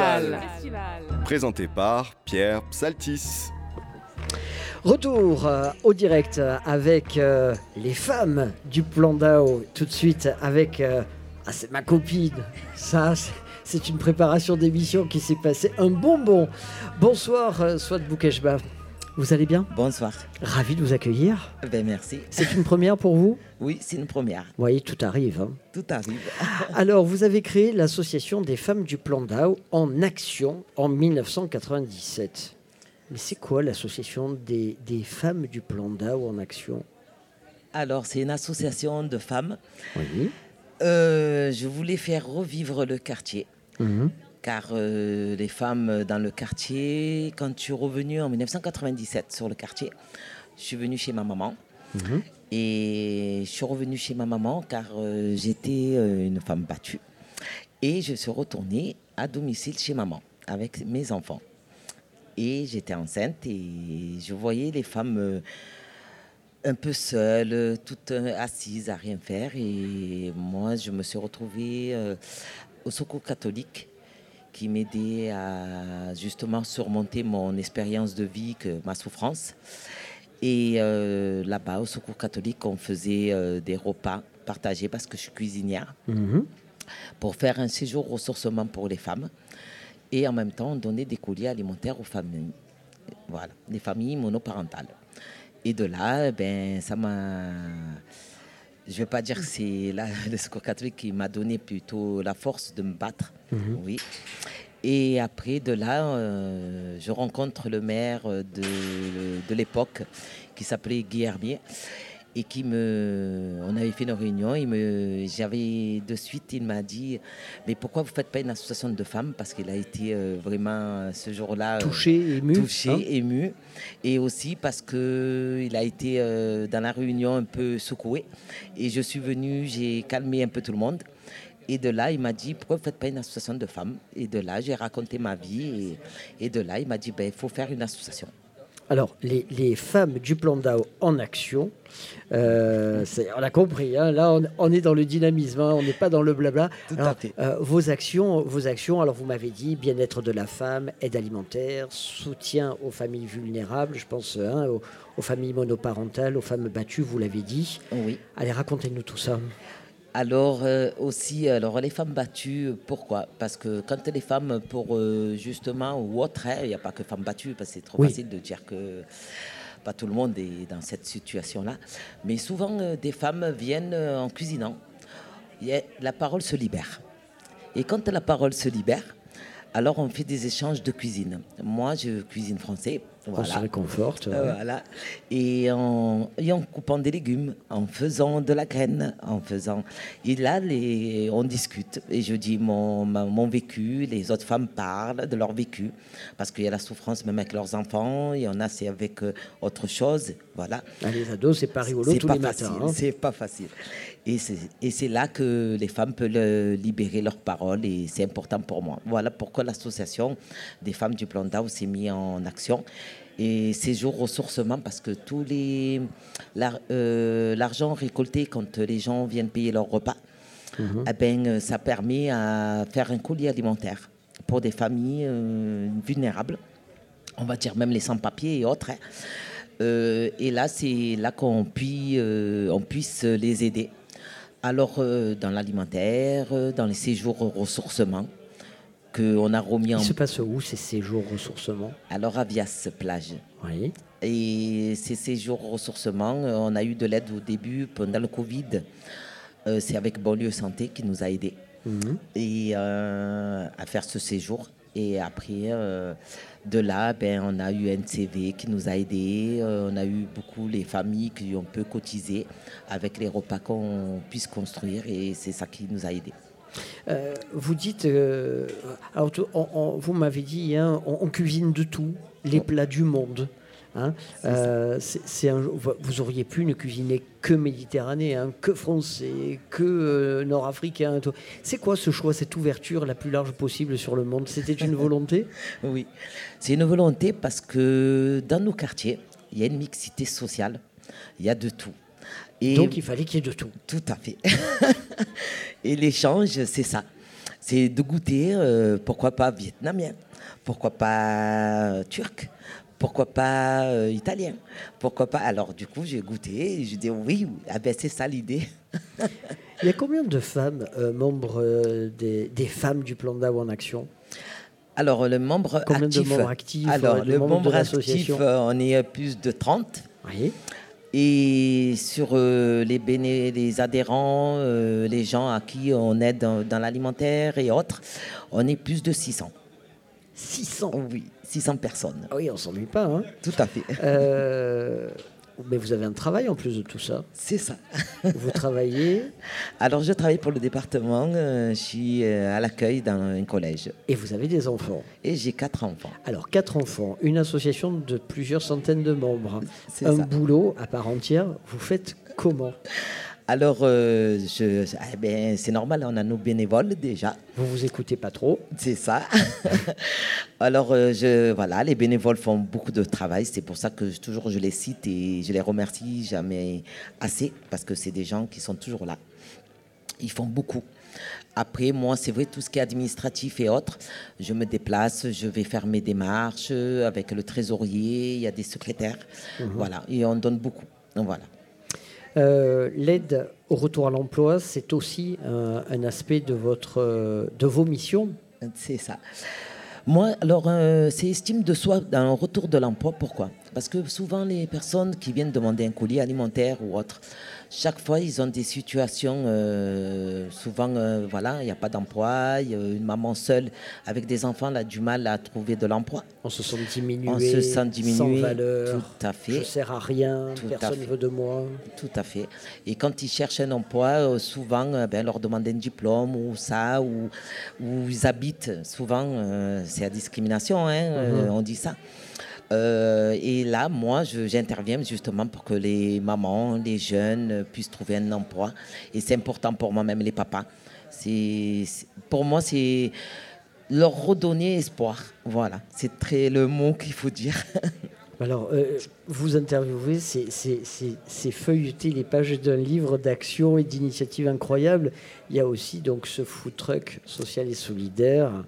Festival. Présenté par Pierre Psaltis. Retour euh, au direct avec euh, les femmes du plan d'Ao. Tout de suite avec. euh, ah, c'est ma copine. Ça, c'est- une préparation d'émission qui s'est passée un bonbon. Bonsoir, Swat Boukeshba. Vous allez bien Bonsoir. Ravi de vous accueillir. Ben merci. C'est une première pour vous [laughs] Oui, c'est une première. Vous voyez, tout arrive. hein. Tout arrive. [laughs] Alors, vous avez créé l'association des femmes du plan d'Ao en action en 1997. Mais c'est quoi l'association des, des femmes du plan d'Ao en action? Alors, c'est une association de femmes. Oui. Euh, je voulais faire revivre le quartier. Mhm. Car euh, les femmes dans le quartier, quand je suis revenue en 1997 sur le quartier, je suis venue chez ma maman. Mhm. Et je suis revenue chez ma maman car euh, j'étais euh, une femme battue. Et je suis retournée à domicile chez maman avec mes enfants. Et j'étais enceinte et je voyais les femmes un peu seules, toutes assises à rien faire. Et moi, je me suis retrouvée au secours catholique qui m'aidait à justement surmonter mon expérience de vie, que, ma souffrance. Et euh, là-bas, au secours catholique, on faisait euh, des repas partagés parce que je suis cuisinière Mhm. pour faire un séjour ressourcement pour les femmes. Et en même temps, on donnait des colis alimentaires aux familles. Voilà, les familles monoparentales. Et de là, ben, ça m'a. Je ne vais pas dire que c'est [laughs] le secours catholique qui m'a donné plutôt la force de me battre. Mhm. Oui. Et après, de là, euh, je rencontre le maire de, de l'époque qui s'appelait Guy Herbier et qui me. On avait fait une réunion. Il me, j'avais de suite, il m'a dit Mais pourquoi vous ne faites pas une association de femmes? Parce qu'il a été euh, vraiment ce jour-là. euh, Touché, ému, Touché, hein? ému. Et aussi parce qu'il a été euh, dans la réunion un peu secoué. Et je suis venue, j'ai calmé un peu tout le monde. Et de là, il m'a dit, pourquoi vous ne faites pas une association de femmes? Et de là, j'ai raconté ma vie. Et, et de là, il m'a dit, ben, il faut faire une association. Alors, les, les femmes du plan d'Ao en action, euh, on a compris, hein, là on, on est dans le dynamisme, hein, on n'est pas dans le blabla. Alors, euh, vos, actions, vos actions, alors vous m'avez dit bien-être de la femme, aide alimentaire, soutien aux familles vulnérables, je pense hein, aux, aux familles monoparentales, aux femmes battues, vous l'avez dit. Oui. Allez, racontez-nous tout ça. Alors euh, aussi, alors les femmes battues, pourquoi? Parce que quand les femmes, pour euh, justement, ou autre, hein, il n'y a pas que femmes battues, parce que c'est trop Oui. facile de dire que pas tout le monde est dans cette situation-là. Mais souvent, euh, des femmes viennent en cuisinant. La parole se libère. Et quand la parole se libère, alors on fait des échanges de cuisine. Moi, je cuisine français. On se réconforte. Euh, ouais. voilà. Et en, et en coupant des légumes, en faisant de la graine, en faisant. Et là, les, on discute. Et je dis mon, mon vécu, les autres femmes parlent de leur vécu. Parce qu'il y a la souffrance même avec leurs enfants, il y en a, c'est avec euh, autre chose. Voilà. Ah, les ados, c'est pas rigolo tous pas les matins. facile, hein. C'est pas facile. Et c'est, là que les femmes peuvent le- libérer leurs paroles et c'est important pour moi. Voilà pourquoi l'association des femmes du plan d'Ao s'est mise en action. Et séjour ressourcement parce que tous les euh, l'argent récolté quand les gens viennent payer leur repas, Mhm. eh ben, euh, ça permet à faire un colis alimentaire pour des familles euh, vulnérables on va dire même les sans-papiers et autres. hein. Euh, et là, c'est là qu'on puis, on puisse les aider. Alors, dans l'alimentaire, dans les séjours ressourcement, qu'on a remis en... Il se passe où ces séjours ressourcement? Alors, à Vias Plage. Oui. Et ces séjours ressourcement, euh, on a eu de l'aide au début, pendant le Covid. Euh, c'est avec Banlieue Santé qui nous a aidés Mhm. et, euh, à faire ce séjour. Et après, euh, de là, ben, on a eu NCV qui nous a aidés. on a eu beaucoup les familles qui ont peu cotisé avec les repas qu'on puisse construire. Et c'est ça qui nous a aidés. Euh, vous dites, euh, alors, tout- on- on- vous m'avez dit, hein, on, on cuisine de tout, les plats du monde. hein. Euh, un- vous auriez pu ne cuisiner que méditerranéen, que français, que nord-africain. C'est quoi ce choix, cette ouverture la plus large possible sur le monde? C'était une volonté? [laughs] Oui, c'est une volonté parce que dans nos quartiers, il y a une mixité sociale, il y a de tout. Et Donc il fallait qu'il y ait de tout. Tout à fait. [laughs] Et l'échange, c'est ça. C'est de goûter, euh, pourquoi pas vietnamien, pourquoi pas euh, turc, pourquoi pas euh, italien, pourquoi pas. Alors du coup, j'ai goûté et je dis oui. Ah ben, c'est ça l'idée. [laughs] Il y a combien de femmes euh, membres euh, des, des femmes du plan d'Ao en action? Alors, le membre Combien de membres actifs, Alors, le membre actif, on est plus de 30. Oui. Et sur euh, les, béné- les adhérents, euh, les gens à qui on aide dans, dans l'alimentaire et autres, on est plus de 600. 600 Oui, 600 personnes. Ah oui, on s'ennuie pas. Hein Tout à fait. Euh, mais vous avez un travail en plus de tout ça. C'est ça. [laughs] Vous travaillez Alors, je travaille pour le département, euh, je suis euh, à l'accueil dans un collège. et vous avez des enfants. Et j'ai quatre enfants. Alors, quatre enfants, une association de plusieurs centaines de membres, C'est un ça. boulot à part entière. Vous faites comment? Alors, euh, je, eh ben, c'est normal, on a nos bénévoles déjà. Vous vous écoutez pas trop C'est ça. [laughs] Alors, euh, je, voilà, les bénévoles font beaucoup de travail. C'est pour ça que je- toujours je les cite et je les remercie jamais assez parce que c'est des gens qui sont toujours là. Ils font beaucoup. Après, moi, c'est vrai, tout ce qui est administratif et autres, je me déplace, je vais faire mes démarches avec le trésorier, il y a des secrétaires. Mhm. Voilà, et on donne beaucoup. Donc, Voilà. Euh, L'aide au retour à l'emploi, c'est aussi un, un aspect de, votre, euh, de vos missions. C'est ça. Moi, alors, euh, c'est estime de soi dans le retour de l'emploi. Pourquoi? Parce que souvent, les personnes qui viennent demander un colis alimentaire ou autre, chaque fois, ils ont des situations, euh, souvent, euh, voilà, il n'y a pas d'emploi, une maman seule avec des enfants elle a du mal à trouver de l'emploi. On se sent diminué, On se sent diminué. sans valeur. Tout à fait. Je sers à rien, Tout personne ne veut de moi. Tout à fait. Et quand ils cherchent un emploi, euh, souvent, ben, leur demander un diplôme ou ça, ou où ils habitent. Souvent, c'est la discrimination, hein, Mhm. on dit ça. Euh, et là, moi, j'interviens justement pour que les mamans, les jeunes puissent trouver un emploi. Et c'est important pour moi, même les papas. Pour moi, c'est leur redonner espoir. Voilà, c'est très le mot qu'il faut dire. [laughs] Alors, euh, vous interviewez, c'est- feuilleter les pages d'un livre d'action et d'initiatives incroyables. Il y a aussi donc ce food truck social et solidaire.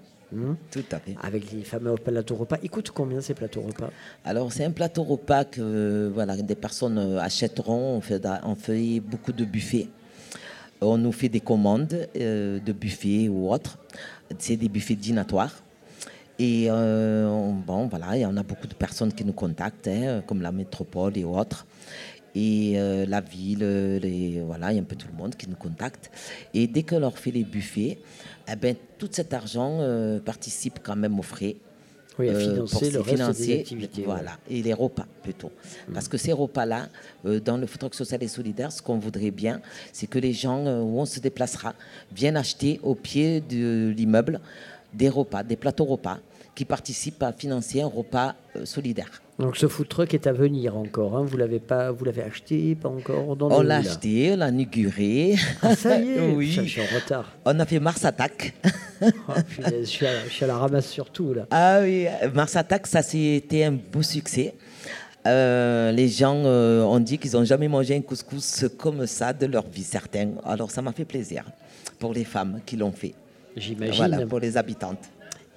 Tout à fait. Avec les fameux plateaux repas. Il coûte combien ces plateaux repas? Alors, c'est un plateau repas que euh, voilà, des personnes euh, achèteront. On fait, da- on fait beaucoup de buffets. On nous fait des commandes euh, de buffets ou autres. C'est des buffets dînatoires. Et euh, on- bon, voilà, il y en a beaucoup de personnes qui nous contactent, hein, comme la métropole et autres. Et euh, la ville, les, voilà, il y a un peu tout le monde qui nous contacte. Et dès qu'on leur fait les buffets, eh ben, tout cet argent euh, participe quand même aux frais. Oui, à euh, financer pour le se reste des financer, activités, Voilà, et les repas plutôt. Parce que ces repas-là, euh, dans le food truck social et solidaire, ce qu'on voudrait bien, c'est que les gens euh, où on se déplacera viennent acheter au pied de l'immeuble des repas, des plateaux repas, qui participent à financer un repas euh, solidaire. Donc ce food truck est à venir encore. hein. Vous l'avez pas, vous l'avez acheté, pas encore dans On l'a acheté, on l'a inauguré. Ah, ça y est, [laughs] oui. putain, je suis en retard. On a fait Mars Attack. [laughs] Oh, je, suis à, je suis à la ramasse surtout là. Ah oui, Mars Attack, ça c'était un beau succès. Euh, les gens euh, ont dit qu'ils n'ont jamais mangé un couscous comme ça de leur vie, certains. Alors ça m'a fait plaisir pour les femmes qui l'ont fait. J'imagine. Voilà, pour les habitantes.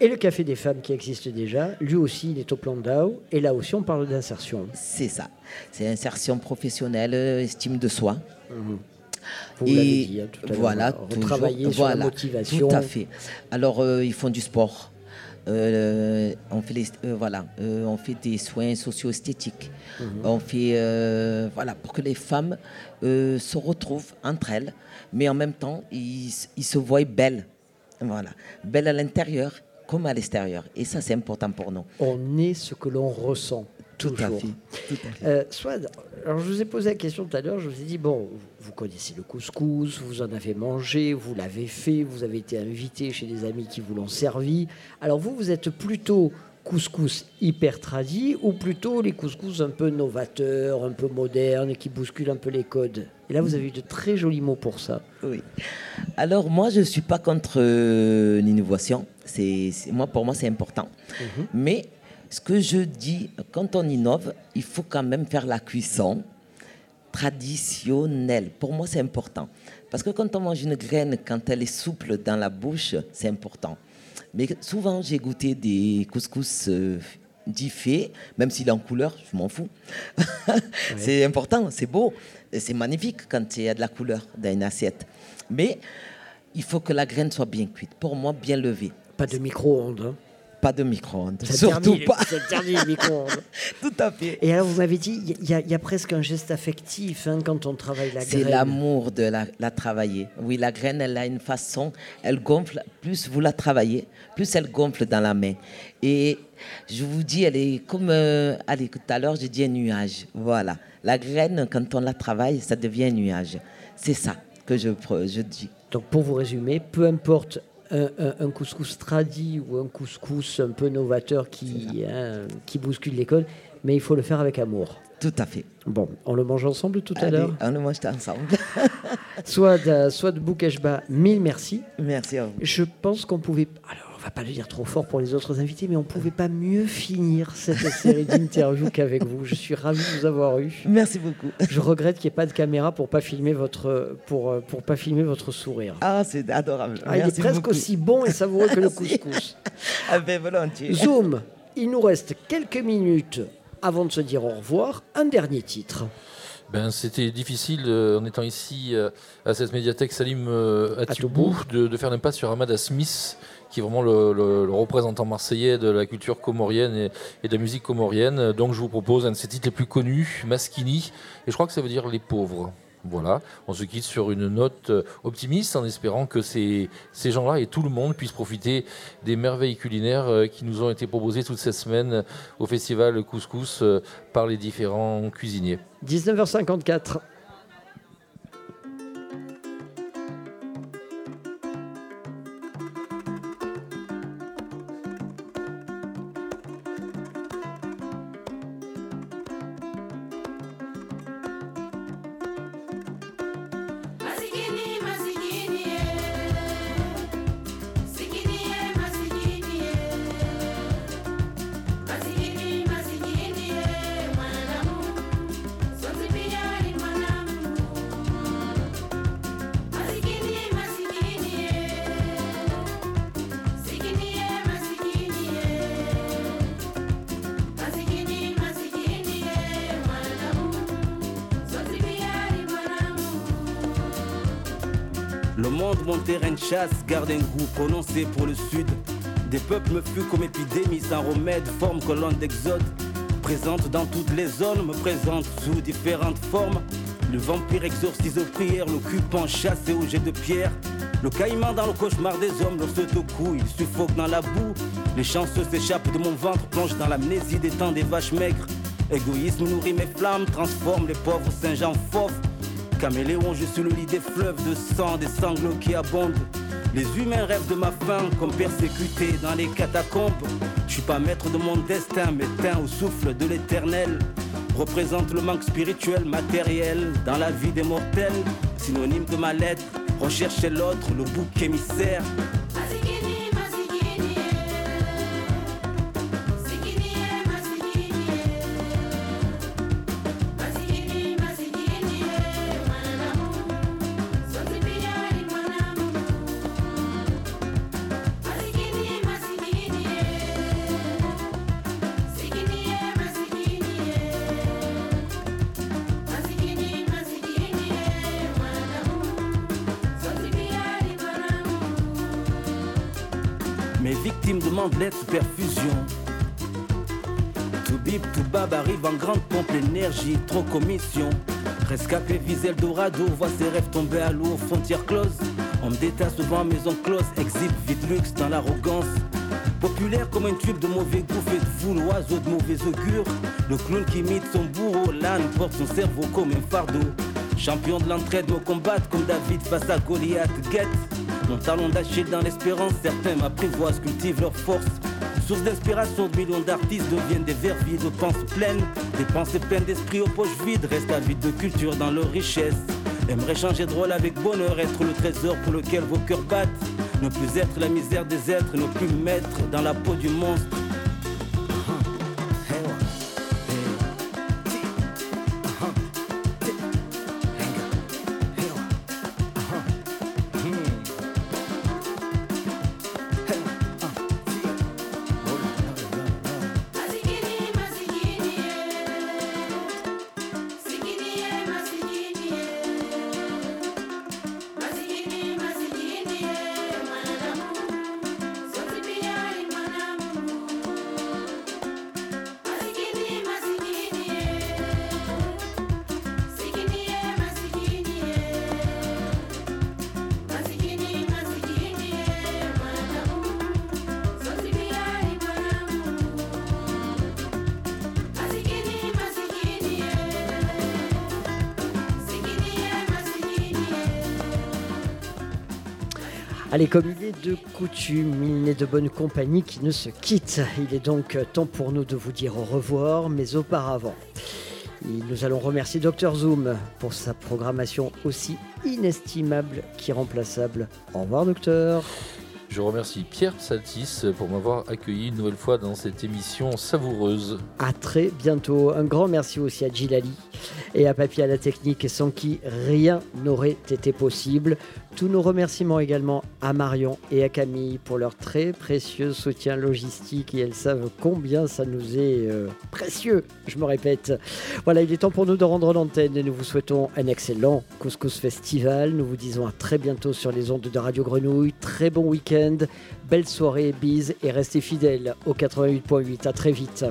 Et le café des femmes qui existe déjà, lui aussi, il est au plan d'AO. Et là aussi, on parle d'insertion. C'est ça. C'est insertion professionnelle, euh, estime de soi. Vous l'avez dit, hein, tout à l'heure, voilà, retravailler toujours- sur la voilà, motivation. Tout à fait. Alors, euh, ils font du sport. Euh, on fait les, euh, voilà, euh, on fait des soins socio-esthétiques. Mhm. On fait, voilà, pour que les femmes se retrouvent entre elles, mais en même temps, ils, ils se voient belles. Voilà, belles à l'intérieur comme à l'extérieur. Et ça, c'est important pour nous. On est ce que l'on ressent. Tout à fait, tout à fait. Euh, alors je vous ai posé la question tout à l'heure, je vous ai dit, bon, vous connaissez le couscous, vous en avez mangé, vous l'avez fait, vous avez été invité chez des amis qui vous l'ont servi. Alors vous, vous êtes plutôt couscous hyper tradit ou plutôt les couscous un peu novateurs, un peu modernes, qui bousculent un peu les codes? Et là, vous avez eu de très jolis mots pour ça. Oui. Alors moi, je ne suis pas contre euh, l'innovation. C'est, moi, pour moi, c'est important. Mais ce que je dis, quand on innove, il faut quand même faire la cuisson traditionnelle. Pour moi, c'est important. Parce que quand on mange une graine, quand elle est souple dans la bouche, c'est important. Mais souvent, j'ai goûté des couscous euh, dits faits, même s'il est en couleur, je m'en fous. [laughs] C'est important, c'est beau, c'est magnifique quand il y a de la couleur dans une assiette. Mais il faut que la graine soit bien cuite. Pour moi, bien levée. Pas de micro-ondes. hein. Pas de micro-ondes. C'est Surtout interdit, pas. C'est micro-ondes. [laughs] Tout à fait. Et alors, vous m'avez dit, il y, a- il y a presque un geste affectif hein, quand on travaille la C'est graine. l'amour de la, la travailler. Oui, la graine, elle a une façon, elle gonfle, plus vous la travaillez, plus elle gonfle dans la main. Et je vous dis, elle est comme, euh, allez, tout à l'heure, j'ai dit un nuage. Voilà. La graine, quand on la travaille, ça devient un nuage. C'est ça que je, je dis. Donc pour vous résumer, peu importe un, couscous tradi ou un couscous un peu novateur qui, hein, qui bouscule l'école, mais il faut le faire avec amour. Tout à fait. Bon, on le mange ensemble tout à l'heure on le mange ensemble. [laughs] Soit de, soit de Boukeshba, mille merci. Merci à vous. Je pense qu'on pouvait... Alors, va pas le dire trop fort pour les autres invités, mais on pouvait pas mieux finir cette série d'interviews [laughs] qu'avec vous. Je suis ravi de vous avoir eu. Merci beaucoup. Je regrette qu'il n'y ait pas de caméra pour pas filmer votre, pour, euh, pour pas filmer votre sourire. Ah, c'est adorable. Ah, il est presque beaucoup. aussi bon et savoureux que le [laughs] couscous. Ah ben, volontiers. Zoom, il nous reste quelques minutes avant de se dire au revoir. Un dernier titre. Ben, C'était difficile, euh, en étant ici euh, à cette médiathèque Salim euh, de, de faire l'impasse sur Hamada Smith, qui est vraiment le, représentant marseillais de la culture comorienne et, et de la musique comorienne. Donc je vous propose un de ses titres les plus connus, Maskini, et je crois que ça veut dire les pauvres. Voilà, on se quitte sur une note euh, optimiste en espérant que ces, ces gens-là et tout le monde puissent profiter des merveilles culinaires euh, qui nous ont été proposées toute cette semaine au festival Couscous euh, par les différents cuisiniers. 19h54. Garde un goût prononcé pour le sud. Des peuples me fuient comme épidémie sans remède, forme colonne d'exode. Présente dans toutes les zones, me présente sous différentes formes. Le vampire exorcise aux prières, l'occupant chassé au jet de pierre. Le caïman dans le cauchemar des hommes, au cou, il suffoque dans la boue. Les chanceux s'échappent de mon ventre, plongent dans l'amnésie des temps des vaches maigres. Égoïsme nourrit mes flammes, transforme les pauvres en fauves. Caméléon, je suis le lit des fleuves de sang, des sanglots qui abondent. Les humains rêvent de ma fin comme persécutés dans les catacombes. Je suis pas maître de mon destin, mais teint au souffle de l'éternel. Représente le manque spirituel, matériel dans la vie des mortels. Synonyme de ma lettre, recherche l'autre le bouc émissaire. Trop commission. Rescapé vise Eldorado, voit ses rêves tomber à l'eau, frontières closes. Homme d'État souvent maison close, exhibe vite luxe dans l'arrogance. Populaire comme un tube de mauvais goût, fait de vous l'oiseau de mauvais augure. Le clown qui imite son bourreau, l'âne porte son cerveau comme un fardeau. Champion de l'entraide, me combattre comme David face à Goliath, guette. Mon talon d'Achille dans l'espérance, certains m'apprivoisent, cultivent leur force. Source d'inspiration millions d'artistes deviennent des vers vides, de pensées pleines. Des pensées pleines d'esprit aux poches vides, restent avides de culture dans leur richesse. Aimerait changer de rôle avec bonheur, être le trésor pour lequel vos cœurs battent. Ne plus être la misère des êtres, ne plus me mettre dans la peau du monstre. Allez, comme il est de coutume, il n'est de bonne compagnie qui ne se quitte. Il est donc temps pour nous de vous dire au revoir, mais auparavant, nous allons remercier Dr Zoom pour sa programmation aussi inestimable qu'irremplaçable. Au revoir, docteur. Je remercie Pierre Saltis pour m'avoir accueilli une nouvelle fois dans cette émission savoureuse. À très bientôt. Un grand merci aussi à Gilali et à Papy à la technique sans qui rien n'aurait été possible. Tous nos remerciements également à Marion et à Camille pour leur très précieux soutien logistique et elles savent combien ça nous est euh, précieux, je me répète. Voilà, il est temps pour nous de rendre l'antenne et nous vous souhaitons un excellent couscous festival. Nous vous disons à très bientôt sur les ondes de Radio Grenouille. Très bon week-end, belle soirée, bise et restez fidèles au 88.8. À très vite.